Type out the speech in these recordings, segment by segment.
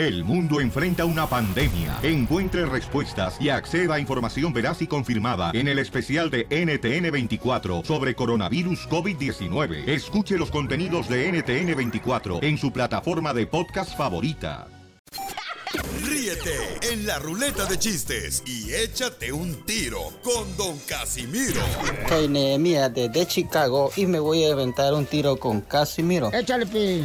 El mundo enfrenta una pandemia. Encuentre respuestas y acceda a información veraz y confirmada en el especial de NTN24 sobre coronavirus COVID-19. Escuche los contenidos de NTN24 en su plataforma de podcast favorita. Ríete en la ruleta de chistes y échate un tiro con Don Casimiro. Soy Nehemia desde Chicago y me voy a aventar un tiro con Casimiro. Échale, pi.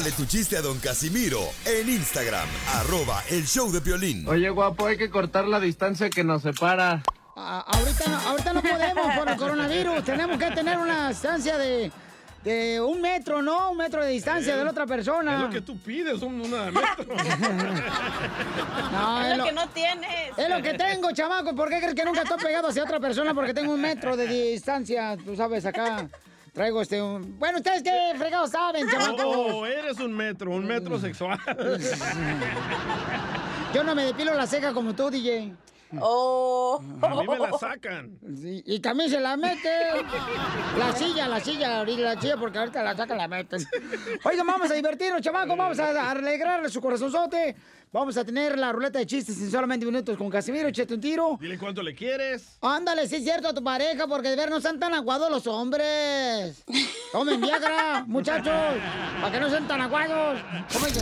Mándale tu chiste a Don Casimiro en Instagram, arroba el show de violín. Oye, guapo, hay que cortar la distancia que nos separa. A- ahorita, no, ahorita no podemos por el coronavirus. Tenemos que tener una distancia de, de un metro, ¿no? Un metro de distancia de la otra persona. Es lo que tú pides, un, una metro. No, Es lo lo- que no tienes. Es lo que tengo, chamaco. ¿Por qué crees que nunca estoy pegado hacia otra persona? Porque tengo un metro de distancia. Tú sabes, acá traigo este... un- Bueno, ¿ustedes qué fregados saben, chamacos? Oh, eres un metro, un metro sexual. Yo no me depilo la ceja como tú, DJ. Oh. A mí me la sacan. Sí, y también se la mete. La silla, la silla, ahorita la silla, porque ahorita la saca la meten. Oigan, vamos a divertirnos, chamacos. Vamos a alegrarle su corazonzote. Vamos a tener la ruleta de chistes en solamente minutos con Casimiro. Échate un tiro. Dile cuánto le quieres. Ándale, sí es cierto a tu pareja, porque de ver no sean tan aguados los hombres. Tomen Viagra, muchachos, para que no sean tan aguados.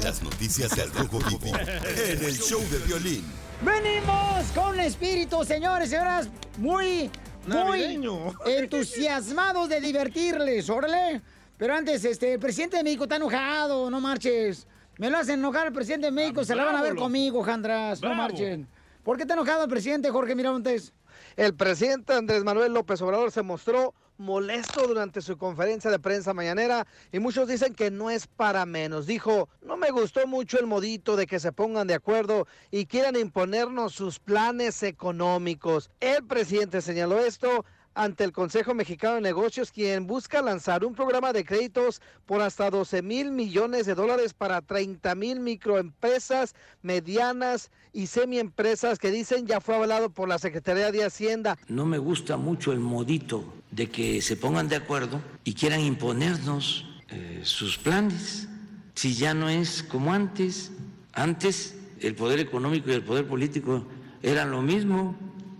Las noticias del Rojo Vivo en el show de violín. Venimos con espíritu, señores y señoras, muy, muy Navideño. entusiasmados de divertirles, órale. Pero antes, este, el presidente de México está enojado, no marches. Me lo hacen enojar el presidente de México, se la van a ver conmigo, Jandras, no marchen. ¿Por qué está enojado el presidente Jorge Miramontes? El presidente Andrés Manuel López Obrador se mostró molesto durante su conferencia de prensa mañanera y muchos dicen que no es para menos. Dijo, no me gustó mucho el modito de que se pongan de acuerdo y quieran imponernos sus planes económicos. El presidente señaló esto ante el Consejo Mexicano de Negocios, quien busca lanzar un programa de créditos por hasta 12 mil millones de dólares para 30 mil microempresas, medianas y semiempresas que dicen ya fue avalado por la Secretaría de Hacienda. No me gusta mucho el modito de que se pongan de acuerdo y quieran imponernos eh, sus planes. Si ya no es como antes. Antes el poder económico y el poder político eran lo mismo.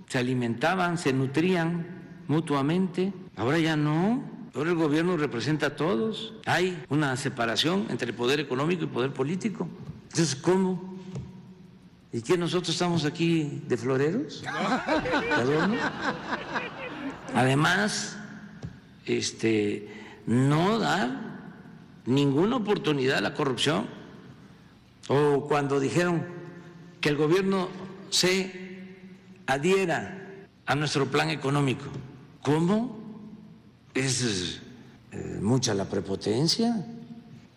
Se alimentaban, se nutrían mutuamente. Ahora ya no. Ahora el gobierno representa a todos. Hay una separación entre poder económico y poder político. Entonces, ¿cómo? ¿Y qué nosotros estamos aquí de floreros? ¿De adorno? Además, este, no dar ninguna oportunidad a la corrupción. O cuando dijeron que el gobierno se adhiera a nuestro plan económico. ¿Cómo? Es eh, mucha la prepotencia.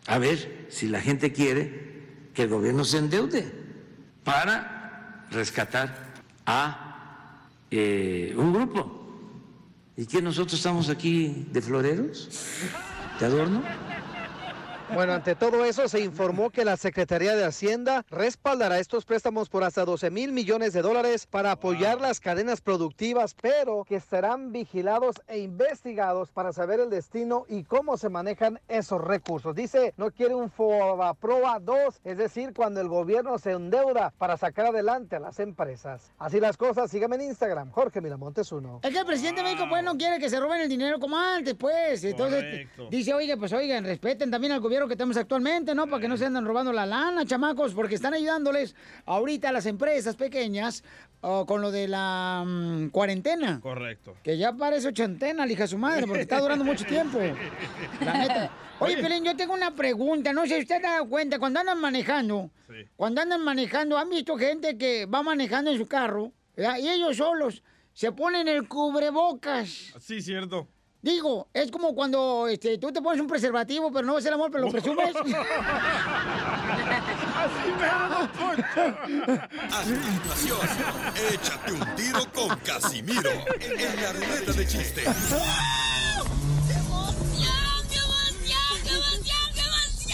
A ver si la gente quiere que el gobierno se endeude para rescatar a eh, un grupo. ¿Y que nosotros estamos aquí de floreros? ¿De adorno? Bueno, ante todo eso se informó que la Secretaría de Hacienda respaldará estos préstamos por hasta 12 mil millones de dólares para apoyar las cadenas productivas, pero que serán vigilados e investigados para saber el destino y cómo se manejan esos recursos. Dice, no quiere un FOBAPROA 2, es decir, cuando el gobierno se endeuda para sacar adelante a las empresas. Así las cosas, síganme en Instagram, Jorge Miramontes 1. Es que el presidente de México pues no quiere que se roben el dinero como antes, pues. Entonces Correcto. dice, oiga, pues oigan, respeten también al gobierno que tenemos actualmente, ¿no? Para que no se anden robando la lana, chamacos, porque están ayudándoles ahorita a las empresas pequeñas oh, con lo de la mm, cuarentena. Correcto. Que ya parece ochentena, hija su madre, porque está durando mucho tiempo. La neta. Oye. Pelín, yo tengo una pregunta. No sé si usted ha dado cuenta, cuando andan manejando, cuando andan manejando, ¿han visto gente que va manejando en su carro ¿verdad? y ellos solos se ponen el cubrebocas? Sí, cierto. Digo, es como cuando este, tú te pones un preservativo, pero no ves el amor, pero lo presumes. A continuación, échate un tiro con Casimiro en la ruleta de chistes.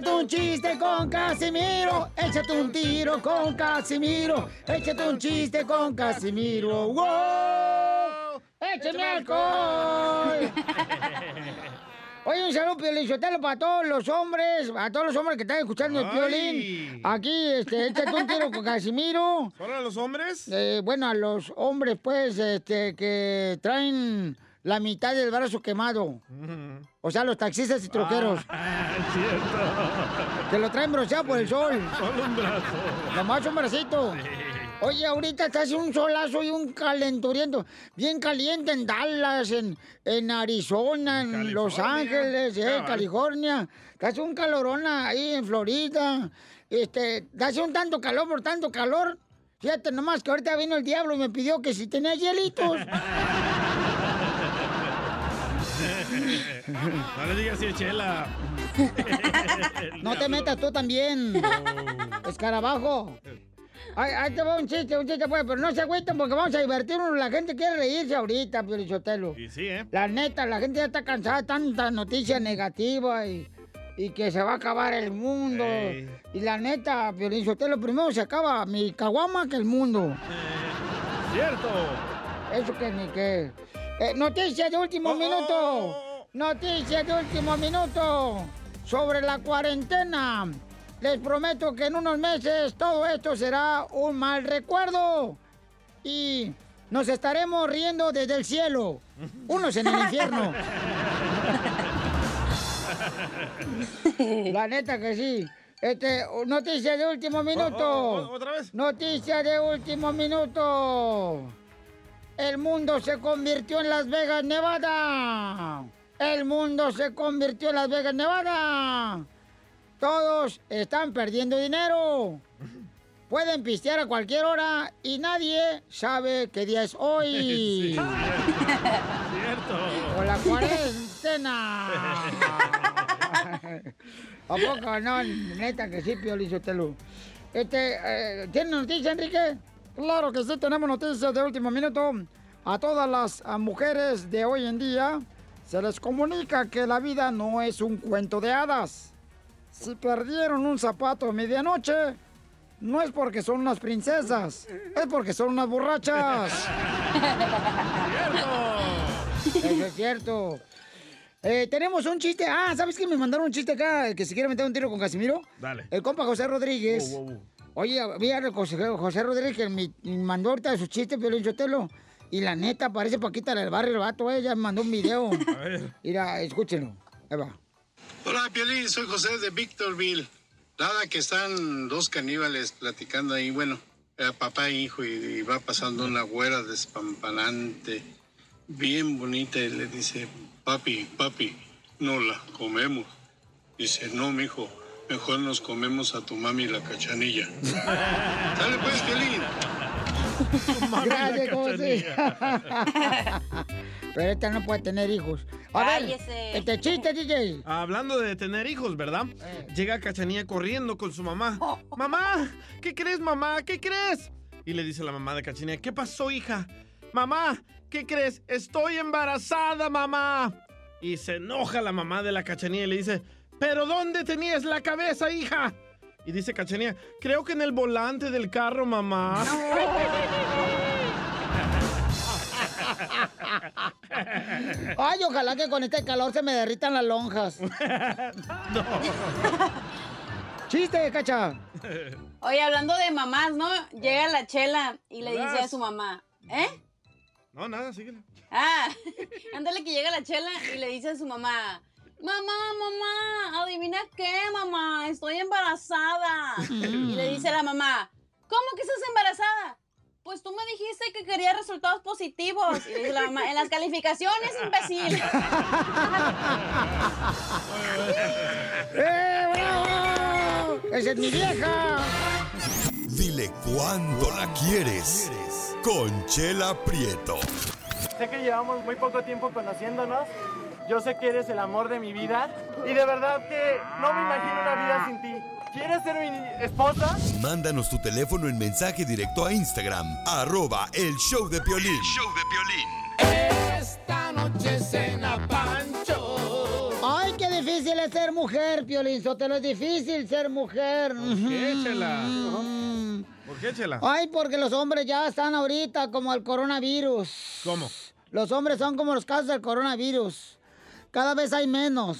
¡Échate un chiste con Casimiro! ¡Échate un tiro con Casimiro! ¡Échate un chiste con Casimiro! ¡Wow! ¡Échame alcohol! Oye, un saludo, Piolín Sotelo, para todos los hombres, a todos los hombres que están escuchando el Ay. Piolín. Aquí, este, échate un tiro con Casimiro. ¿Solo a los hombres? Eh, bueno, a los hombres, pues, este, que traen la mitad del brazo quemado. O sea, los taxistas y troqueros. Ah, es cierto. Que lo traen bronceado por el sol. Solo un brazo. Nomás un bracito. Oye, ahorita está haciendo un solazo y un calenturiento. Bien caliente en Dallas, en, en Arizona, en Los Ángeles, eh, Cabal. California. Está haciendo un calorón ahí en Florida. Este, haciendo un tanto calor por tanto calor. Fíjate nomás que ahorita vino el diablo y me pidió que si tenía hielitos. No le digas si chela. No te metas tú también. Escarabajo. Ay, ahí te va un chiste, un chiste, pues, pero no se agüiten porque vamos a divertirnos. La gente quiere reírse ahorita, Piolichotelo. Y sí, ¿eh? La neta, la gente ya está cansada de tanta noticia negativa y, y que se va a acabar el mundo. Y la neta, Piolichotelo, primero se acaba mi caguama que el mundo. Cierto. Eso que ni que. Eh, noticias de último minuto. Noticias de último minuto. Sobre la cuarentena. Les prometo que en unos meses todo esto será un mal recuerdo. Y nos estaremos riendo desde el cielo. Unos en el infierno. La neta que sí. Este, noticia de último minuto. Oh, oh, oh, ¿Otra vez? Noticia de último minuto. El mundo se convirtió en Las Vegas, Nevada. El mundo se convirtió en Las Vegas, Nevada. Todos están perdiendo dinero. Pueden pistear a cualquier hora y nadie sabe qué día es hoy. Cierto. O la cuarentena. ¿A poco no? Neta que sí, Piolizotelo. Este, eh, ¿tiene noticia, Enrique? Claro que sí, tenemos noticias de último minuto. A todas las mujeres de hoy en día se les comunica que la vida no es un cuento de hadas. Si perdieron un zapato a medianoche, no es porque son unas princesas, es porque son unas borrachas. Eso es cierto. Eh, tenemos un chiste. Ah, ¿sabes que me mandaron un chiste acá? Que se quiere meter un tiro con Casimiro. Dale. El compa José Rodríguez. Wow, wow, wow. Oye, mira, José, José Rodríguez que me mandó ahorita su chiste, Piolín Sotelo. Y la neta, parece Paquita del barrio, el vato, ella me mandó un video. A ver. Mira, escúchenlo. Ahí va. Hola, Piolín, soy José de Victorville. Nada, que están dos caníbales platicando ahí, bueno, eh, papá e hijo, y, y va pasando una güera despampanante, bien bonita, y le dice, papi, papi, no la comemos. Dice, no, mijo, mejor nos comemos a tu mami la cachanilla. Dale pues, Piolín. Gracias, José. Pero esta no puede tener hijos. A ver, Cállese. este chiste, DJ. Hablando de tener hijos, ¿verdad? Eh. Llega Cachanía corriendo con su mamá. Mamá, ¿qué crees, mamá? ¿Qué crees? Y le dice la mamá de Cachanía, ¿qué pasó, hija? Mamá, ¿qué crees? Estoy embarazada, mamá. Y se enoja la mamá de la Cachanía y le dice, ¿pero dónde tenías la cabeza, hija? Y dice Cachanía, creo que en el volante del carro, mamá. Ay, ojalá que con este calor se me derritan las lonjas. Chiste, cacha. Oye, hablando de mamás, ¿no? Llega la chela y le dice a su mamá, ¿eh? No, nada, síguele. Ah, ándale que llega la chela y le dice a su mamá, mamá, mamá, adivina qué, mamá, estoy embarazada. Y le dice la mamá, ¿cómo que estás embarazada? pues tú me dijiste que querías resultados positivos. Y dice la mamá, en las calificaciones, imbécil. ¡Eh, bravo! ¡Esa es mi vieja! Dile cuándo la quieres. Conchela Prieto. Sé que llevamos muy poco tiempo conociéndonos. Yo sé que eres el amor de mi vida. Y de verdad que no me imagino una vida sin ti. ¿Quieres ser mi esposa? Mándanos tu teléfono en mensaje directo a Instagram, arroba el show de Piolín. Esta noche cena Pancho. Ay, qué difícil es ser mujer, Piolín Sotelo. Es difícil ser mujer. ¿Por qué, Chela? ¿Por qué, Chela? Ay, porque los hombres ya están ahorita como el coronavirus. ¿Cómo? Los hombres son como los casos del coronavirus. Cada vez hay menos.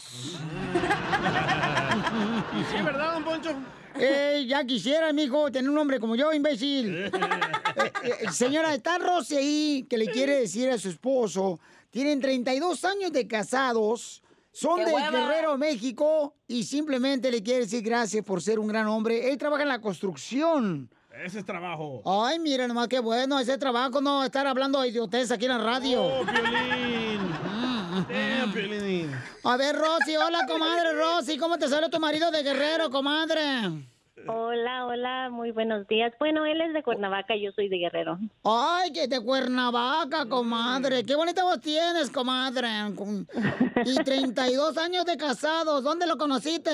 ¿Y sí, verdad, don Poncho? Eh, ya quisiera, mijo, tener un hombre como yo, imbécil. Eh, eh, señora, está Rosy ahí que le quiere decir a su esposo. Tienen 32 años de casados. Son ¡Qué de! Guerrero, México. Y simplemente le quiere decir gracias por ser un gran hombre. Él trabaja en la construcción. Ese es trabajo. Ay, mira nomás qué bueno ese trabajo, no estar hablando de idiotez aquí en la radio. ¡Oh. A ver, Rosy, hola, comadre Rosy. ¿Cómo te sale tu marido de Guerrero, comadre? Hola, hola, muy buenos días. Bueno, él es de Cuernavaca, yo soy de Guerrero. Ay, que de Cuernavaca, comadre. Qué bonita voz tienes, comadre. Y 32 años de casados. ¿Dónde lo conociste?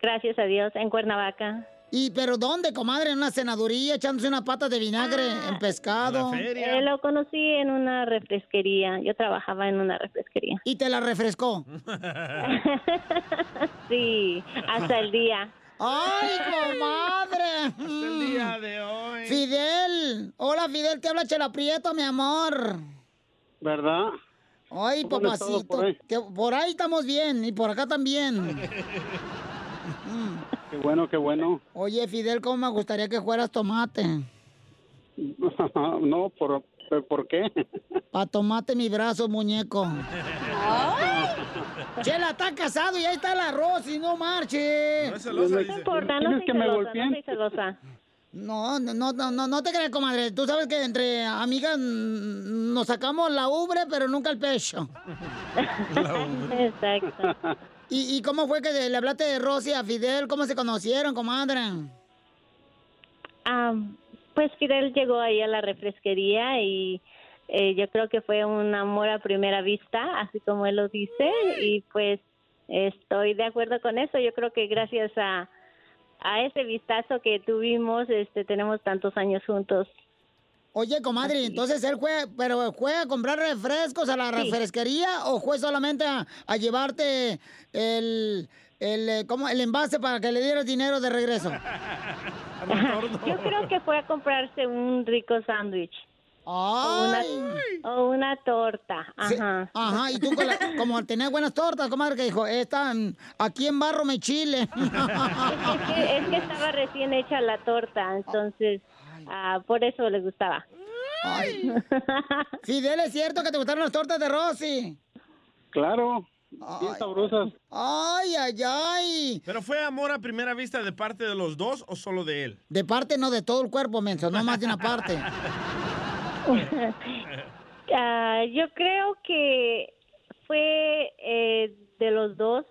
Gracias a Dios, en Cuernavaca. ¿Y pero dónde, comadre? ¿En una senaduría echándose una pata de vinagre en pescado? Eh, lo conocí en una refresquería. Yo trabajaba en una refresquería. ¿Y te la refrescó? sí, hasta el día. ¡Ay, comadre! el día de hoy. Fidel. Hola, Fidel. Te habla Chela Prieto, mi amor. ¿Verdad? Ay, ¿Cómo han estado papacito. por ahí? que por ahí estamos bien y por acá también. Qué bueno, qué bueno. Oye, Fidel, ¿cómo me gustaría que fueras tomate? no, ¿por, ¿por qué? Pa' tomate mi brazo, muñeco. Chela está casado y ahí está el arroz y no marche. No es celosa, No dice. importa, no soy no soy celosa. No, no, no, no, no, te creas, comadre. Tú sabes que entre amigas nos sacamos la ubre, pero nunca el pecho. Exacto. ¿Y, y cómo fue que le hablaste de Rosy a Fidel? ¿Cómo se conocieron, comadre? Ah, pues Fidel llegó ahí a la refresquería y eh, yo creo que fue un amor a primera vista, así como él lo dice, y pues estoy de acuerdo con eso. Yo creo que gracias a, a ese vistazo que tuvimos, este, tenemos tantos años juntos. Oye, comadre, entonces él fue, pero fue a comprar refrescos a la Sí. refresquería o fue solamente a, a llevarte el, el, eh, ¿cómo? el envase para que le dieras dinero de regreso. Yo creo que fue a comprarse un rico sándwich. O una, o una torta. Sí, Ajá. Ajá, y tú con la- como tenías buenas tortas, comadre, que dijo, esta, mm, aquí en barro me chile. Es que, es que estaba recién hecha la torta, entonces ah, por eso le gustaba. Ay. Fidel, ¿es cierto que te gustaron las tortas de Rosy? Claro, bien sabrosas. Ay, ay, ay. ¿Pero fue amor a primera vista de parte de los dos o solo de él? De parte no, de todo el cuerpo, menso, no más de una parte. Ah, yo creo que fue eh, de los dos.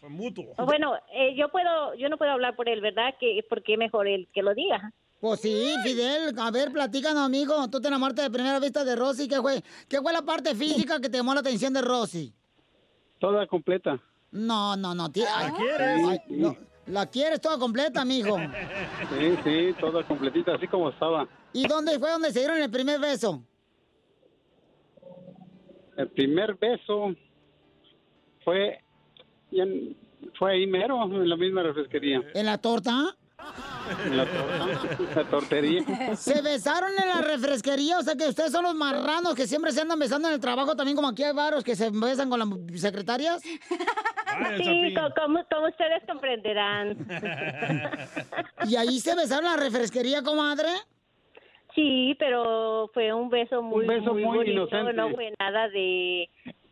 Fue mutuo. Bueno, eh, yo puedo, yo no puedo hablar por él, ¿verdad? Que porque mejor él que lo diga. Pues sí, Fidel, a ver, platícanos, amigo. Tú te enamoraste de primera vista de Rosy. ¿Qué fue? ¿Qué fue la parte física que te llamó la atención de Rosy? Toda completa. No, no, no. ay, quieres? ay, no, la quieres toda completa, amigo. Sí, sí, toda completita, así como estaba. ¿Y dónde fue donde se dieron el primer beso? El primer beso fue, y en- fue ahí mero, en la misma refresquería. ¿En la torta? En la, torta, la tortería. ¿Se besaron en la refresquería? O sea que ustedes son los marranos que siempre se andan besando en el trabajo, también como aquí hay varos que se besan con las secretarias. Sí, co- como, como ustedes comprenderán. ¿Y ahí se besaron en la refresquería, comadre? Sí, pero fue un beso muy, beso muy bonito, inocente. no fue nada de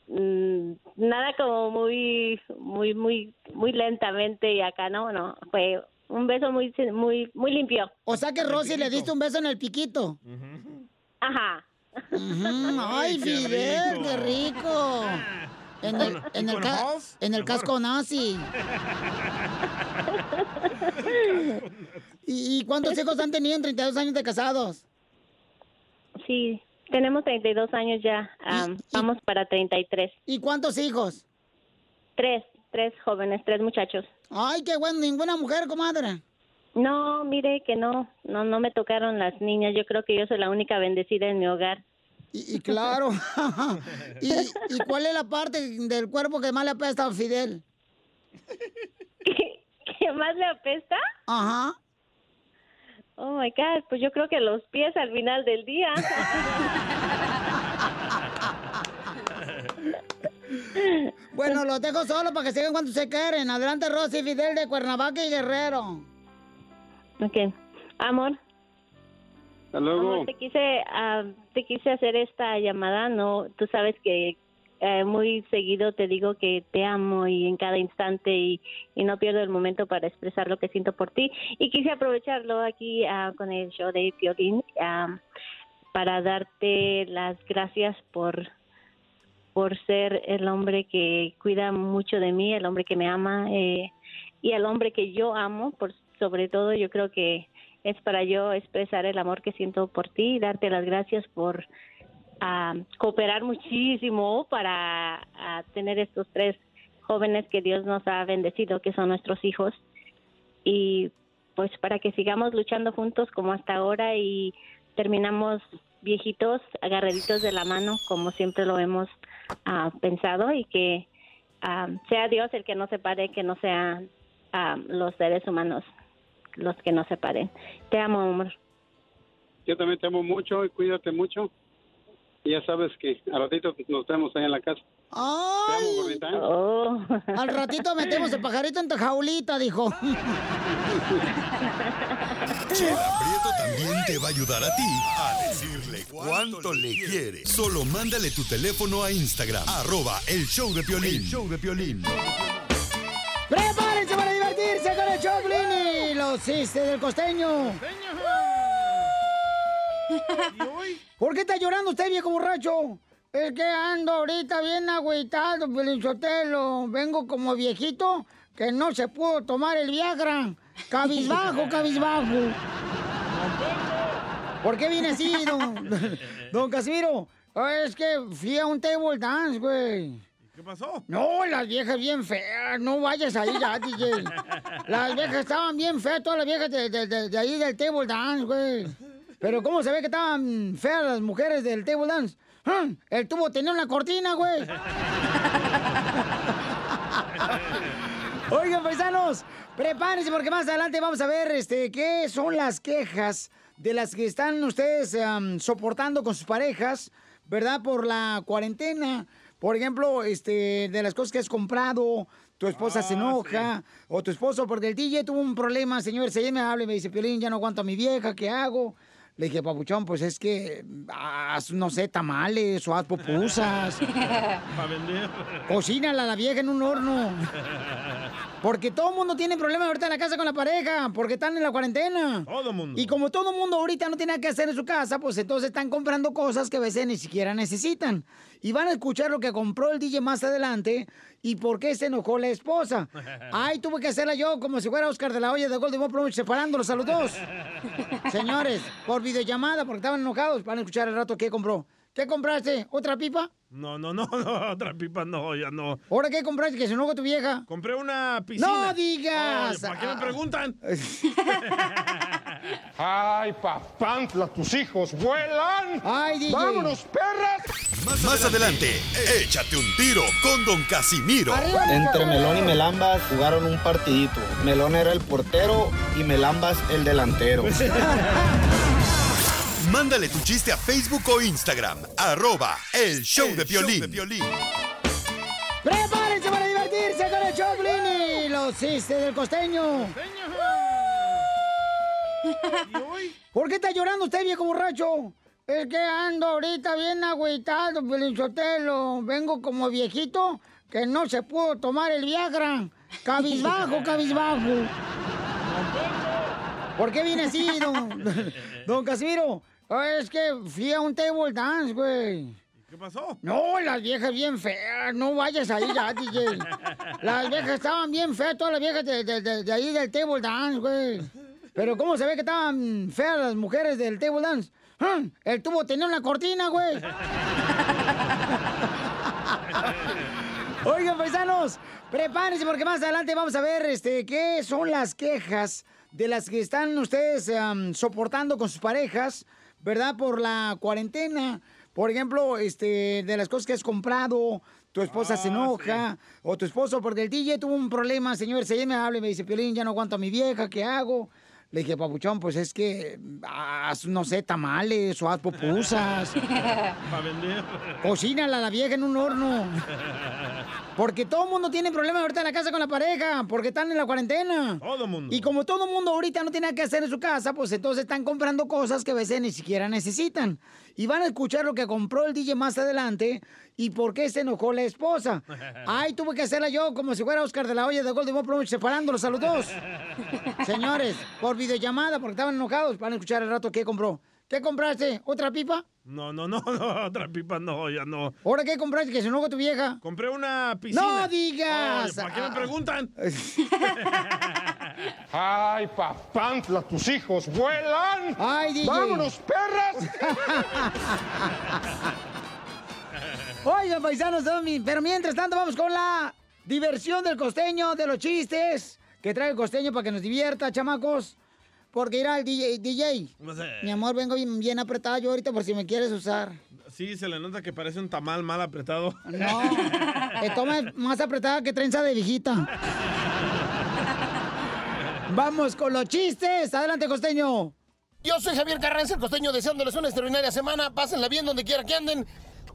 nada como muy muy muy muy lentamente y acá no, no, fue un beso muy, muy, muy limpio. O sea que Rosy le diste un beso en el piquito. Ajá. Ay, Qué Fidel, rico. qué rico. En el, ¿Y en el, ca- en el casco nazi. ¿Y, y cuántos hijos han tenido en 32 años de casados? Sí, tenemos 32 años ya. am, vamos para 33. ¿Y cuántos hijos? Tres, tres jóvenes, tres muchachos. Ay, qué bueno, ninguna mujer, comadre. No, mire que no, no, no me tocaron las niñas. Yo creo que yo soy la única bendecida en mi hogar. Y, y claro. ¿Y, y cuál es la parte del cuerpo que más le apesta a Fidel? ¿Qué más le apesta? Ajá. Oh my God, pues yo creo que los pies al final del día. Bueno, los dejo solo para que sigan cuando se quieren. Adelante, Rosy Fidel de Cuernavaca y Guerrero. ok, amor. Hasta luego. Amor, te quise, ah, te quise hacer esta llamada, no, tú sabes que eh, muy seguido te digo que te amo y en cada instante y, no pierdo el momento para expresar lo que siento por ti. Y quise aprovecharlo aquí ah, con el show de Piolín ah, para darte las gracias por por ser el hombre que cuida mucho de mí, el hombre que me ama eh, y el hombre que yo amo, por sobre todo yo creo que es para yo expresar el amor que siento por ti y darte las gracias por ah, cooperar muchísimo para tener estos tres jóvenes que Dios nos ha bendecido, que son nuestros hijos. Y pues para que sigamos luchando juntos como hasta ahora y terminamos viejitos, agarraditos de la mano, como siempre lo hemos ah, pensado, y que ah, sea Dios el que nos separe, que no sean ah, los seres humanos los que nos separen. Te amo, amor. Yo también te amo mucho y cuídate mucho. Ya sabes que a ratito nos vemos ahí en la casa. ¡Ay! Te amo, gordita. Oh. Al ratito metemos el pajarito en tu jaulita, dijo. Chela Prieto también te va a ayudar a ti a decirle cuánto le quiere. Solo mándale tu teléfono a Instagram, arroba el show de Piolín. show de Piolín. ¡Prepárense para divertirse con el Choplin y los chistes del costeño! ¿Por qué está llorando usted, viejo borracho? Es que ando ahorita bien agüitado, Pelinchotelo. Vengo como viejito que no se pudo tomar el Viagra. Cabizbajo, cabizbajo. ¿Por qué viene así, don, don Casimiro? Es que fui a un table dance, güey. ¿Qué pasó? No, las viejas bien feas. No vayas ahí ya, DJ. Las viejas estaban bien feas, todas las viejas de, de- de- de ahí del table dance, güey. Pero ¿cómo se ve que estaban feas las mujeres del table dance? ¡Ah! El tubo tenía una cortina, güey. Oigan, paisanos, prepárense porque más adelante vamos a ver este, qué son las quejas de las que están ustedes soportando con sus parejas, ¿verdad? Por la cuarentena. Por ejemplo, este, de las cosas que has comprado, tu esposa se enoja, o tu esposo, porque el DJ tuvo un problema, señor, se me habla y me dice, Piolín, ya no aguanto a mi vieja, ¿qué hago? Le dije, papuchón, pues es que haz, no sé, tamales o haz pupusas. Para vender. Cocínala a la vieja en un horno. Porque todo el mundo tiene problemas ahorita en la casa con la pareja, porque están en la cuarentena. Todo mundo. Y como todo el mundo ahorita no tiene nada que hacer en su casa, pues entonces están comprando cosas que a veces ni siquiera necesitan. Y van a escuchar lo que compró el DJ más adelante y por qué se enojó la esposa. Ay, tuve que hacerla yo como si fuera Oscar de la Hoya de Golden Boy separándolos a los dos. Señores, por videollamada, porque estaban enojados, van a escuchar el rato qué compró. ¿Qué compraste? ¿Otra pipa? No, no, no, no, otra pipa no, ya no. ¿Ahora qué compraste? Que se enojó tu vieja. Compré una piscina. ¡No digas! Ay, ¿Para qué me preguntan? ¡Ay, papantla, tus hijos vuelan! ¡Ay, DJ! ¡Vámonos, perras! Más, más adelante, échate un tiro con Don Casimiro. Entre Melón y Melambas jugaron un partidito. Melón era el portero y Melambas el delantero. Mándale tu chiste a Facebook o Instagram, arroba el show de Piolín. ¡Prepárense para divertirse con el Choplin y los chistes del costeño! ¿Por qué está llorando usted, viejo borracho? Es que ando ahorita bien agüitado, Pelinchotelo. Vengo como viejito que no se pudo tomar el Viagra. Cabizbajo, cabizbajo. ¿Por qué viene así, don, don Casimiro? Ah, Es que fui a un table dance, güey. ¿Qué pasó? No, las viejas bien feas. No vayas ahí ya, DJ. Las viejas estaban bien feas, todas las viejas de, de- de- de ahí del table dance, güey. Pero ¿cómo se ve que estaban feas las mujeres del table dance? El tubo tenía una cortina, güey. Oigan, paisanos, prepárense porque más adelante vamos a ver este, qué son las quejas de las que están ustedes soportando con sus parejas, ¿verdad? Por la cuarentena. Por ejemplo, este, de las cosas que has comprado, tu esposa se enoja, o tu esposo, porque el DJ tuvo un problema, señor, se me habla y me dice, Piolín, ya no aguanto a mi vieja, ¿qué hago? Le dije, papuchón, pues es que haz, no sé, tamales o haz pupusas. Para vender. Cocínala a la vieja en un horno. Porque todo el mundo tiene problemas ahorita en la casa con la pareja, porque están en la cuarentena. Todo mundo. Y como todo el mundo ahorita no tiene nada que hacer en su casa, pues entonces están comprando cosas que a veces ni siquiera necesitan. Y van a escuchar lo que compró el DJ más adelante y por qué se enojó la esposa. Ay, tuve que hacerla yo como si fuera Oscar de la Hoya de Golden Boy Promotion, separándolos a los dos. Señores, por videollamada, porque estaban enojados, van a escuchar el rato qué compró. ¿Qué compraste? ¿Otra pipa? No, no, no, no, otra pipa no, ya no. ¿Ahora qué compraste? Que se enojó tu vieja. Compré una piscina. ¡No digas! ¿Para qué me preguntan? Ay, papantla, tus hijos vuelan. Ay, DJ. ¡Vámonos, perras! Oigan, paisanos, pero mientras tanto vamos con la diversión del costeño, de los chistes que trae el costeño para que nos divierta, chamacos. Porque irá el DJ, DJ. No sé. Mi amor, vengo bien, bien apretada yo ahorita por si me quieres usar. Sí, se le nota que parece un tamal mal apretado. No, te toma más apretada que trenza de viejita. Vamos con los chistes. Adelante, costeño. Yo soy Javier Carranza, el costeño, deseándoles una extraordinaria semana. Pásenla bien donde quiera que anden.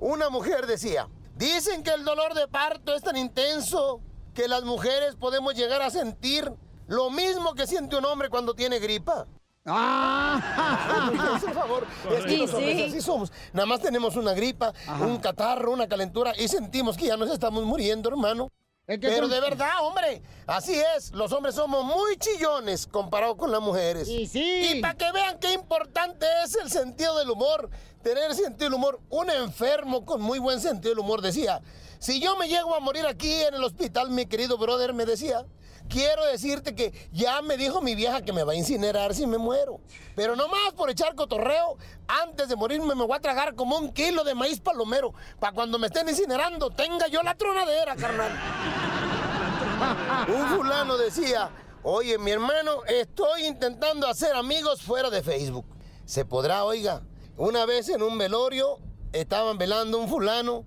Una mujer decía, dicen que el dolor de parto es tan intenso que las mujeres podemos llegar a sentir lo mismo que siente un hombre cuando tiene gripa. ¡Ah! Por favor, es que Sí, los hombres sí. así somos. Nada más tenemos una gripa, un catarro, una calentura y sentimos que ya nos estamos muriendo, hermano. Que Pero son- de verdad, hombre, así es. Los hombres somos muy chillones comparados con las mujeres. Y sí. Y para que vean qué importante es el sentido del humor, tener sentido del humor. Un enfermo con muy buen sentido del humor decía, si yo me llego a morir aquí en el hospital, mi querido brother me decía, quiero decirte que ya me dijo mi vieja que me va a incinerar si me muero. Pero nomás por echar cotorreo, antes de morirme me voy a tragar como un kilo de maíz palomero, para cuando me estén incinerando tenga yo la tronadera, carnal. Un fulano decía, oye, mi hermano, estoy intentando hacer amigos fuera de Facebook. ¿Se podrá, oiga? Una vez en un velorio estaban velando un fulano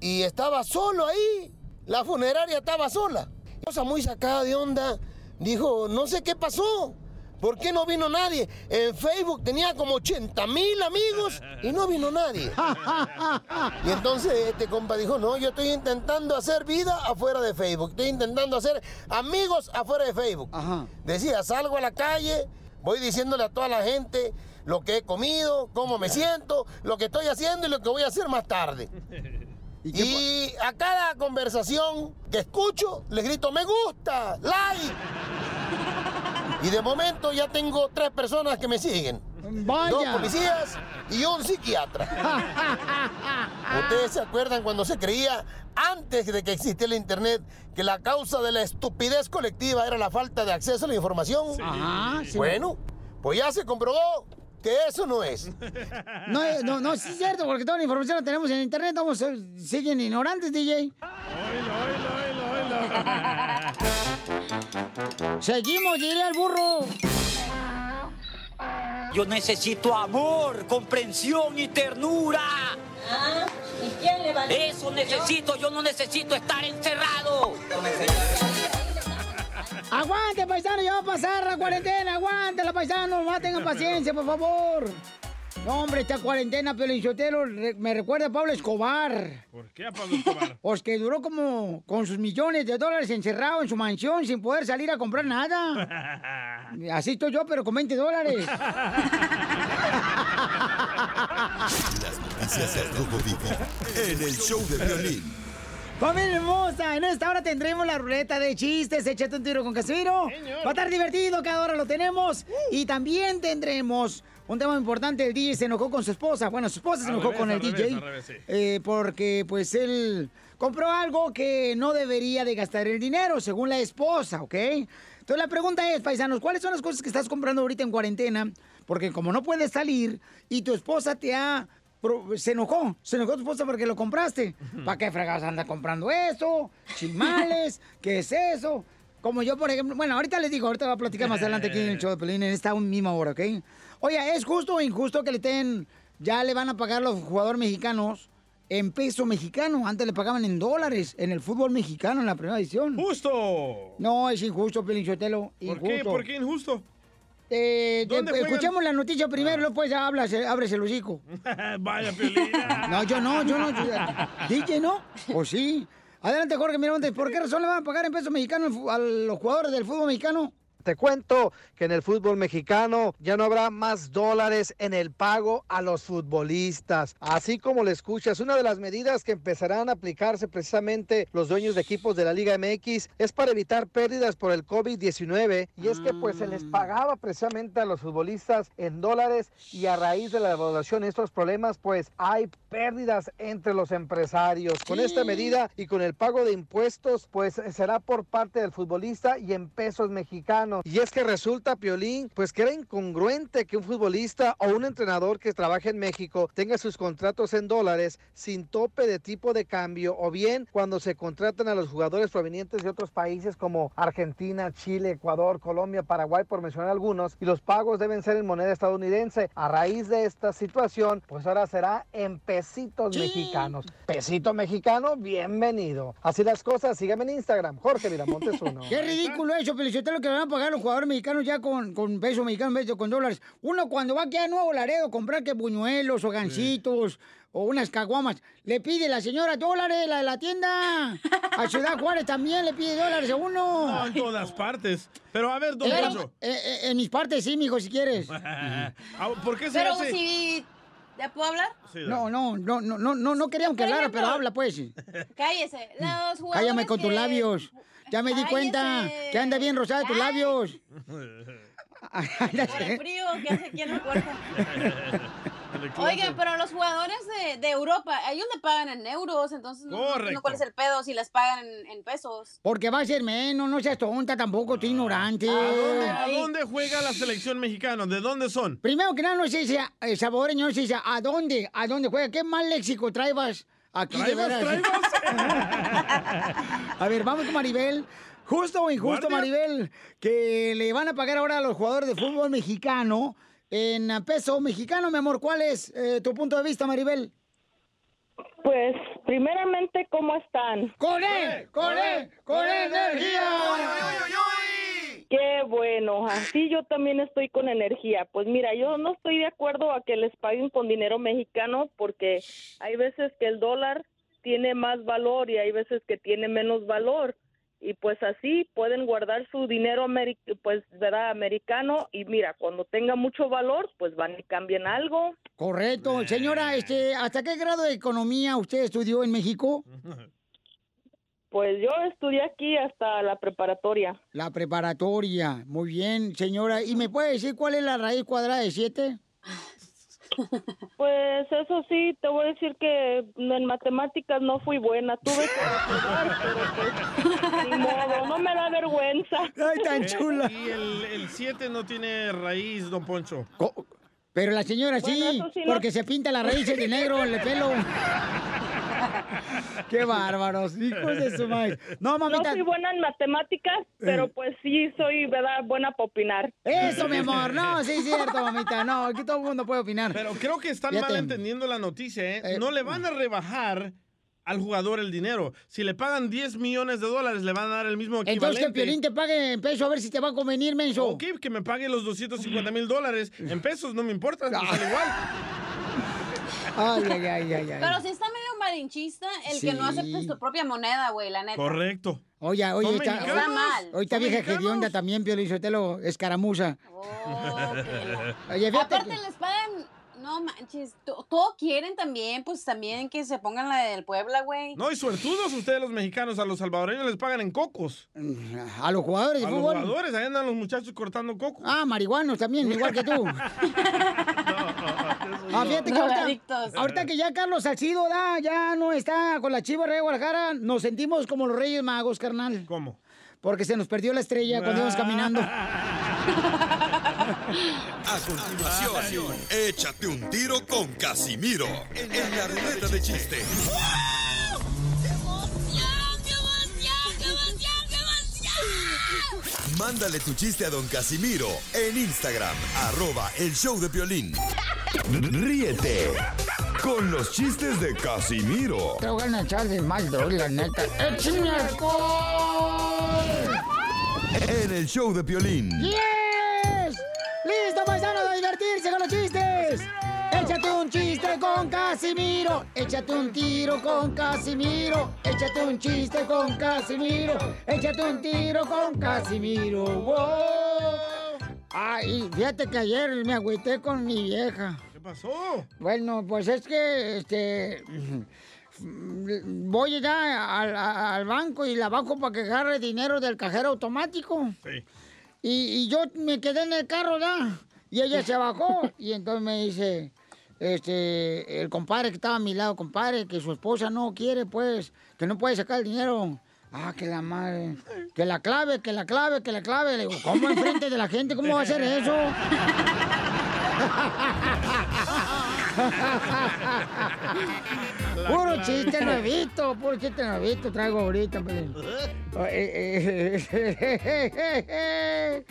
y estaba solo ahí. La funeraria estaba sola. Cosa muy sacada de onda. Dijo, no sé qué pasó. ¿Por qué no vino nadie? En Facebook tenía como 80 mil amigos y no vino nadie. Y entonces este compa dijo, no, yo estoy intentando hacer vida afuera de Facebook. Estoy intentando hacer amigos afuera de Facebook. Decía, salgo a la calle, voy diciéndole a toda la gente lo que he comido, cómo me siento, lo que estoy haciendo y lo que voy a hacer más tarde. Y a cada conversación que escucho, les grito, me gusta, like. Y de momento ya tengo tres personas que me siguen. Vaya. Dos policías y un psiquiatra. ¿Ustedes se acuerdan cuando se creía, antes de que existiera el Internet, que la causa de la estupidez colectiva era la falta de acceso a la información? Ajá, sí. Bueno, pues ya se comprobó que eso no es. No, eh, no, no, sí es cierto, porque toda la información la tenemos en internet, vamos, eh, siguen ignorantes, DJ. Seguimos, diría el burro. Yo necesito amor, comprensión y ternura. ¿Y quién le va a Eso necesito, yo no necesito estar encerrado. Aguante, paisano, ya va a pasar la cuarentena, aguante la paisano, más tengan paciencia, por favor. No, hombre, esta cuarentena, Pelinchotelo, me recuerda a Pablo Escobar. ¿Por qué a Pablo Escobar? Pues que duró como con sus millones de dólares encerrado en su mansión sin poder salir a comprar nada. Así estoy yo, pero con 20 dólares. Las noticias del Rojo Vivo en el show de violín. Familia hermosa, en esta hora tendremos la ruleta de chistes, échate un tiro con Casimiro. Va a estar divertido, cada hora lo tenemos. Y también tendremos un tema importante, el DJ se enojó con su esposa. Bueno, su esposa se enojó revés, con el revés, DJ. al revés, sí. eh, porque pues él compró algo que no debería de gastar el dinero, según la esposa, ¿ok? Entonces la pregunta es, paisanos, ¿cuáles son las cosas que estás comprando ahorita en cuarentena? Porque como no puedes salir y tu esposa te ha... Se enojó, se enojó tu esposa porque lo compraste. ¿Para qué fregados anda comprando eso? Chimales, ¿qué es eso? Como yo, por ejemplo, bueno, ahorita les digo, ahorita va a platicar más adelante aquí en el show de Pelín, en esta misma hora, ¿ok? Oye, ¿es justo o injusto que le estén, ya le van a pagar los jugadores mexicanos en peso mexicano? Antes le pagaban en dólares en el fútbol mexicano en la primera edición. ¡Justo! No, es injusto, Pelín Sotelo. ¿Por qué? ¿Por qué injusto? Eh, escuchemos la noticia primero, luego pues ya hablas, abres el hocico. Vaya, Piolín. No, yo no, yo no. yo- DJ, ¿no? Pues sí. Adelante, Jorge Miramontes. ¿Por qué razón le van a pagar en pesos mexicanos a los jugadores del fútbol mexicano? Te cuento que en el fútbol mexicano ya no habrá más dólares en el pago a los futbolistas. Así como le escuchas, una de las medidas que empezarán a aplicarse precisamente los dueños de equipos de la Liga MX es para evitar pérdidas por el COVID-19 y es que pues se les pagaba precisamente a los futbolistas en dólares y a raíz de la devaluación de estos problemas pues hay pérdidas entre los empresarios. Con esta medida y con el pago de impuestos pues será por parte del futbolista y en pesos mexicanos. Y es que resulta, Piolín, pues que era incongruente que un futbolista o un entrenador que trabaje en México tenga sus contratos en dólares sin tope de tipo de cambio o bien cuando se contratan a los jugadores provenientes de otros países como Argentina, Chile, Ecuador, Colombia, Paraguay, por mencionar algunos, y los pagos deben ser en moneda estadounidense. A raíz de esta situación, pues ahora será en pesitos mexicanos. Pesito mexicano, bienvenido. Así las cosas, sígueme en Instagram, Jorge Miramontes uno. Qué ridículo eso, lo que van a pagar los jugadores mexicanos ya con, con pesos mexicanos en vez de con dólares. Uno cuando va aquí a Nuevo Laredo a comprar que buñuelos o gancitos o unas caguamas, le pide la señora dólares, la de la tienda. A Ciudad Juárez también le pide dólares a uno. No, en todas partes. Pero a ver, don Eh, eh, eh, en mis partes sí, mijo, si quieres. Ah, ¿Por qué se Pero hace? si... ¿Ya puedo hablar? No, no, no, no, no, no, no queríamos que hablara, pero habla pues. Cállese. Los jugadores Cállame con tus labios. Ya me di cuenta Cállese. que anda bien rosada tus labios. Por el frío que hace aquí en cuerpo. Oiga, pero los jugadores de, de Europa, a ellos le pagan en euros, entonces no, no cuál es el pedo si les pagan en, en pesos. Porque va a ser menos, no seas tonta tampoco, tú ignorante. ¿A dónde, a dónde juega la selección mexicana? ¿De dónde son? Primero que nada, no sé si eh, saboreño, no sé si a dónde, a dónde juega. ¿Qué mal léxico traebas aquí de ¿Traebas, veras? a ver, vamos con Maribel. Justo o injusto, Guardia. Maribel, que le van a pagar ahora a los jugadores de fútbol mexicano en peso mexicano, mi amor. ¿Cuál es eh, tu punto de vista, Maribel? Pues, primeramente, ¿cómo están? ¡Con él! ¡Con él! ¡Con energía! Qué bueno, así yo también estoy con energía. Pues mira, yo no estoy de acuerdo a que les paguen con dinero mexicano porque hay veces que el dólar tiene más valor y hay veces que tiene menos valor. Y pues así pueden guardar su dinero pues, ¿verdad? americano y mira, cuando tenga mucho valor, pues van y cambian algo. Correcto. Señora, este, ¿hasta qué grado de economía usted estudió en México? Pues yo estudié aquí hasta la preparatoria. La preparatoria. Muy bien, señora. ¿Y me puede decir cuál es la raíz cuadrada de 7? Pues eso sí, te voy a decir que en matemáticas no fui buena. Tuve que estudiar, pero pues, ni modo, no me da vergüenza. Ay, tan chula. Y el 7 no tiene raíz, don Poncho. Pero la señora sí, Bueno, eso sí no- porque se pinta las raíces de negro en el pelo. Qué bárbaros, hijos de su madre. No, mamita. No soy buena en matemáticas, pero Eh. pues sí soy, ¿verdad? Buena para opinar. Eso, mi amor. No, sí es cierto, mamita. No, aquí todo el mundo puede opinar. Pero creo que están Fíjate. mal entendiendo la noticia, ¿eh? No le van a rebajar al jugador el dinero. Si le pagan 10 millones de dólares, le van a dar el mismo Entonces equivalente. que el Piolín te pague en peso a ver si te va a convenir, menso. Ok, que me pague los 250 mil dólares. En pesos no me importa, me sale igual. Ay, ay, ay, ay, ay. Pero si está el que no acepta tu propia moneda, güey, la neta. Correcto. Oye, oye, está. Está mal. Hoy está vieja hedionda también, Piolín Sotelo, escaramuza. Oye, fíjate Aparte que- les pagan, no, manches, to- todo quieren también, pues también que se pongan la del Puebla, güey. No, y suertudos ustedes los mexicanos, a los salvadoreños les pagan en cocos. A los jugadores de A los jugadores, ahí andan los muchachos cortando coco. Ah, marihuanos también, igual que tú. Ah, fíjate que ahorita, que ya Carlos Salcido da, ya no está con la Chiva Rey de Guadalajara, nos sentimos como los Reyes Magos, carnal. ¿Cómo? Porque se nos perdió la estrella cuando íbamos caminando. A continuación, échate un tiro con Casimiro en la ruleta de chiste. Mándale tu chiste a don Casimiro en Instagram, arroba el show de violín. Ríete con los chistes de Casimiro Te voy a echar de mal, doy, la neta. ¡Échame en el show de violín. ¡Yes! ¡Listo, paisanos, a divertirse con los chistes! Échate un chiste con Casimiro, échate un tiro con Casimiro, échate un chiste con Casimiro, échate un tiro con Casimiro. ¡Wow! Ay, fíjate que ayer me agüité con mi vieja. ¿Qué pasó? Bueno, pues es que, este, voy ya al, al banco y la bajo para que agarre dinero del cajero automático. Sí. Y, y yo me quedé en el carro ya. Y ella se bajó. Y entonces me dice, este, el compadre que estaba a mi lado, compadre, que su esposa no quiere, pues, que no puede sacar el dinero. Ah, que la madre. Que la clave, que la clave, que la clave. Le digo, ¿cómo enfrente de la gente? ¿Cómo va a hacer eso? Puro chiste nuevito, puro chiste nuevito traigo ahorita. pues. Eh, eh,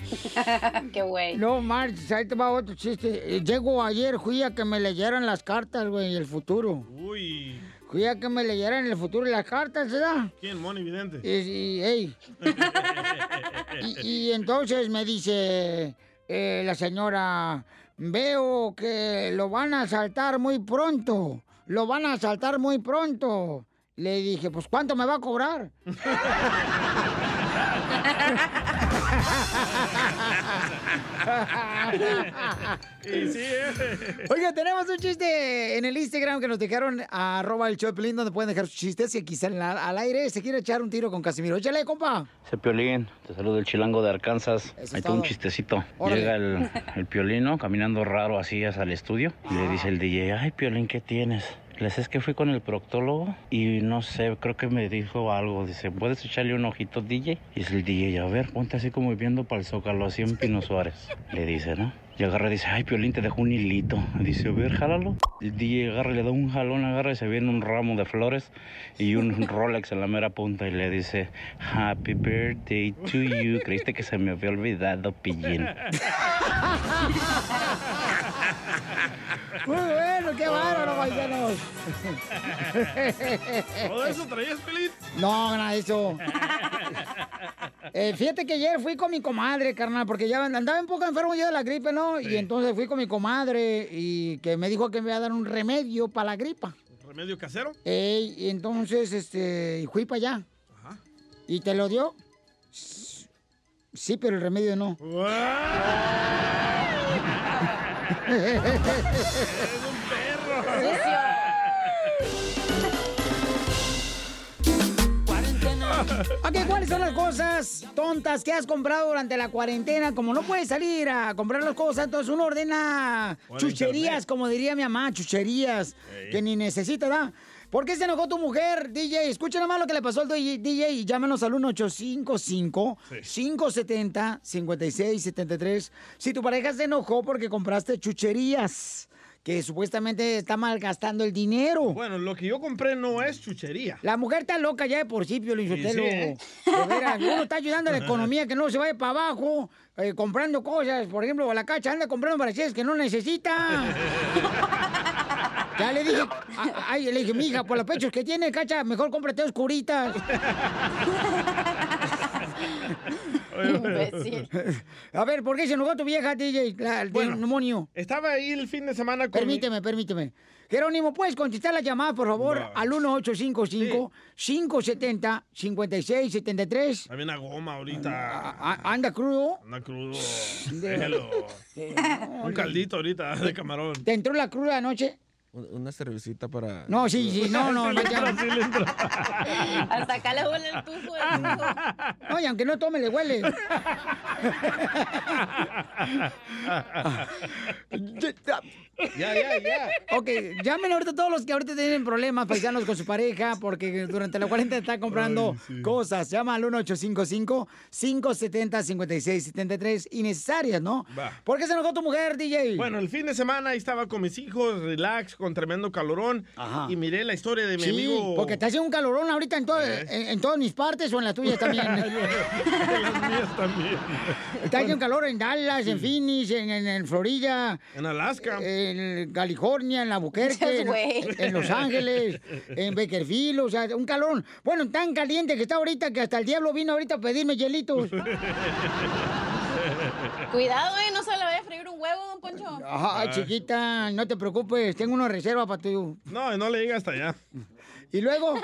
Qué güey. No marches, ahí te va otro chiste. Eh, Llego ayer, fui a que me leyeran las cartas, güey, el futuro. Uy. Fui a que me leyeran el futuro y las cartas, ¿verdad? ¿Quién? Moni Vidente. Y, y, ey. Y, y entonces me dice eh, la señora, veo que lo van a asaltar muy pronto, lo van a asaltar muy pronto. Le dije, pues ¿cuánto me va a cobrar? Y sí, eh. Oiga, tenemos un chiste en el Instagram que nos dejaron a arroba el show de Pelín, donde pueden dejar sus chistes y aquí salen al, al aire. Se quiere echar un tiro con Casimiro. Échale, compa. Ese Piolín, te saludo el chilango de Arkansas. Eso es Ahí está un chistecito. Órale. Llega el, el Piolino caminando raro así hacia el estudio y le dice el DJ, ay Piolín, ¿qué tienes? Les es que fui con el proctólogo y no sé, creo que me dijo algo. Dice, ¿puedes echarle un ojito, DJ? Y dice el DJ, a ver, ponte así como viendo para el zócalo, así en Pino Suárez. Le dice, ¿no? Y agarra y dice, ay, Piolín, te dejo un hilito. Y dice, a ver, jálalo. El DJ agarra y le da un jalón, agarra y se viene un ramo de flores y un Rolex en la mera punta y le dice, Happy birthday to you. Creíste que se me había olvidado, pillín. Muy bueno, qué bárbaro, paisanos. ¿Todo eso traías, Pelín? No, nada de eso. Eh, fíjate que ayer fui con mi comadre, carnal, porque ya andaba un poco enfermo yo de la gripe, ¿no? Y entonces fui con mi comadre y que me dijo que me iba a dar un remedio para la gripa. ¿Remedio casero? Y entonces, este, fui para allá. ¿Y te lo dio? Sí, pero el remedio no. Ok, ¿cuáles son las cosas tontas que has comprado durante la cuarentena? Como no puedes salir a comprar las cosas, entonces uno ordena chucherías, internet. como diría mi mamá, chucherías que ni necesita, ¿verdad? ¿Por qué se enojó tu mujer, DJ? Escucha nomás lo que le pasó al DJ y llámenos al 1855-570-5673. Si tu pareja se enojó porque compraste chucherías, que supuestamente está malgastando el dinero. Bueno, lo que yo compré no es chuchería. La mujer está loca ya de por sí, Pio Lizotelo. Sí, sí, ¿eh? Veras, uno está ayudando a la economía que no se vaya para abajo, eh, comprando cosas. Por ejemplo, la cacha anda comprando brasiles que no necesita. Ya le dije, a- ay, le dije, mija, por los pechos que tiene, cacha, mejor cómprate dos curitas. Imbécil. A ver, ¿por qué se enojó tu vieja, DJ? La, el Bueno. demonio. Estaba ahí el fin de semana con mi- Permíteme, permíteme. Jerónimo, ¿puedes contestar la llamada, por favor? Va. Al 1855-570-5673. Había una goma ahorita. A- Anda crudo. Anda crudo. De-. Un caldito ahorita de camarón. ¿Te entró la cruda anoche? Una cervecita para... No, sí, sí, no, no, no, ya. Hasta acá le huele el tufo. el tufo. No, y aunque no tome, le huele. Ya, ya, ya. Ok, llamen ahorita todos los que ahorita tienen problemas paisanos con su pareja porque durante la cuarentena está comprando Ay, sí. cosas. Llama al 1855-570-5673 innecesarias, ¿no? Va. ¿Por qué se enojó tu mujer, DJ? Bueno, el fin de semana ahí estaba con mis hijos, relax, con tremendo calorón. Y miré la historia de mi sí, amigo. porque está haciendo un calorón ahorita en, todo- Eh. en, en todas mis partes o en las tuyas también. En las mías también. Está haciendo calor en Dallas, en Phoenix, en, en- en Florida. En Alaska. En California, en Albuquerque, en, en Los Ángeles, en Bakerfield, o sea, un calorón. Bueno, tan caliente que está ahorita que hasta el diablo vino ahorita a pedirme hielitos. Cuidado, eh, no se le vaya a freír un huevo, don Poncho. Ay, chiquita, no te preocupes, tengo una reserva para tu... No, no le llega hasta allá. ¿Y luego?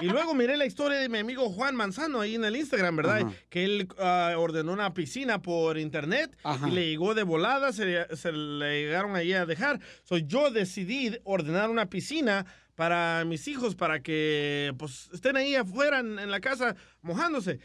Y luego miré la historia de mi amigo Juan Manzano ahí en el Instagram, ¿verdad? Ajá. Que él ah, ordenó una piscina por internet Ajá. y le llegó de volada, se, se le llegaron ahí a dejar. So, yo decidí ordenar una piscina para mis hijos, para que pues estén ahí afuera en, en la casa mojándose.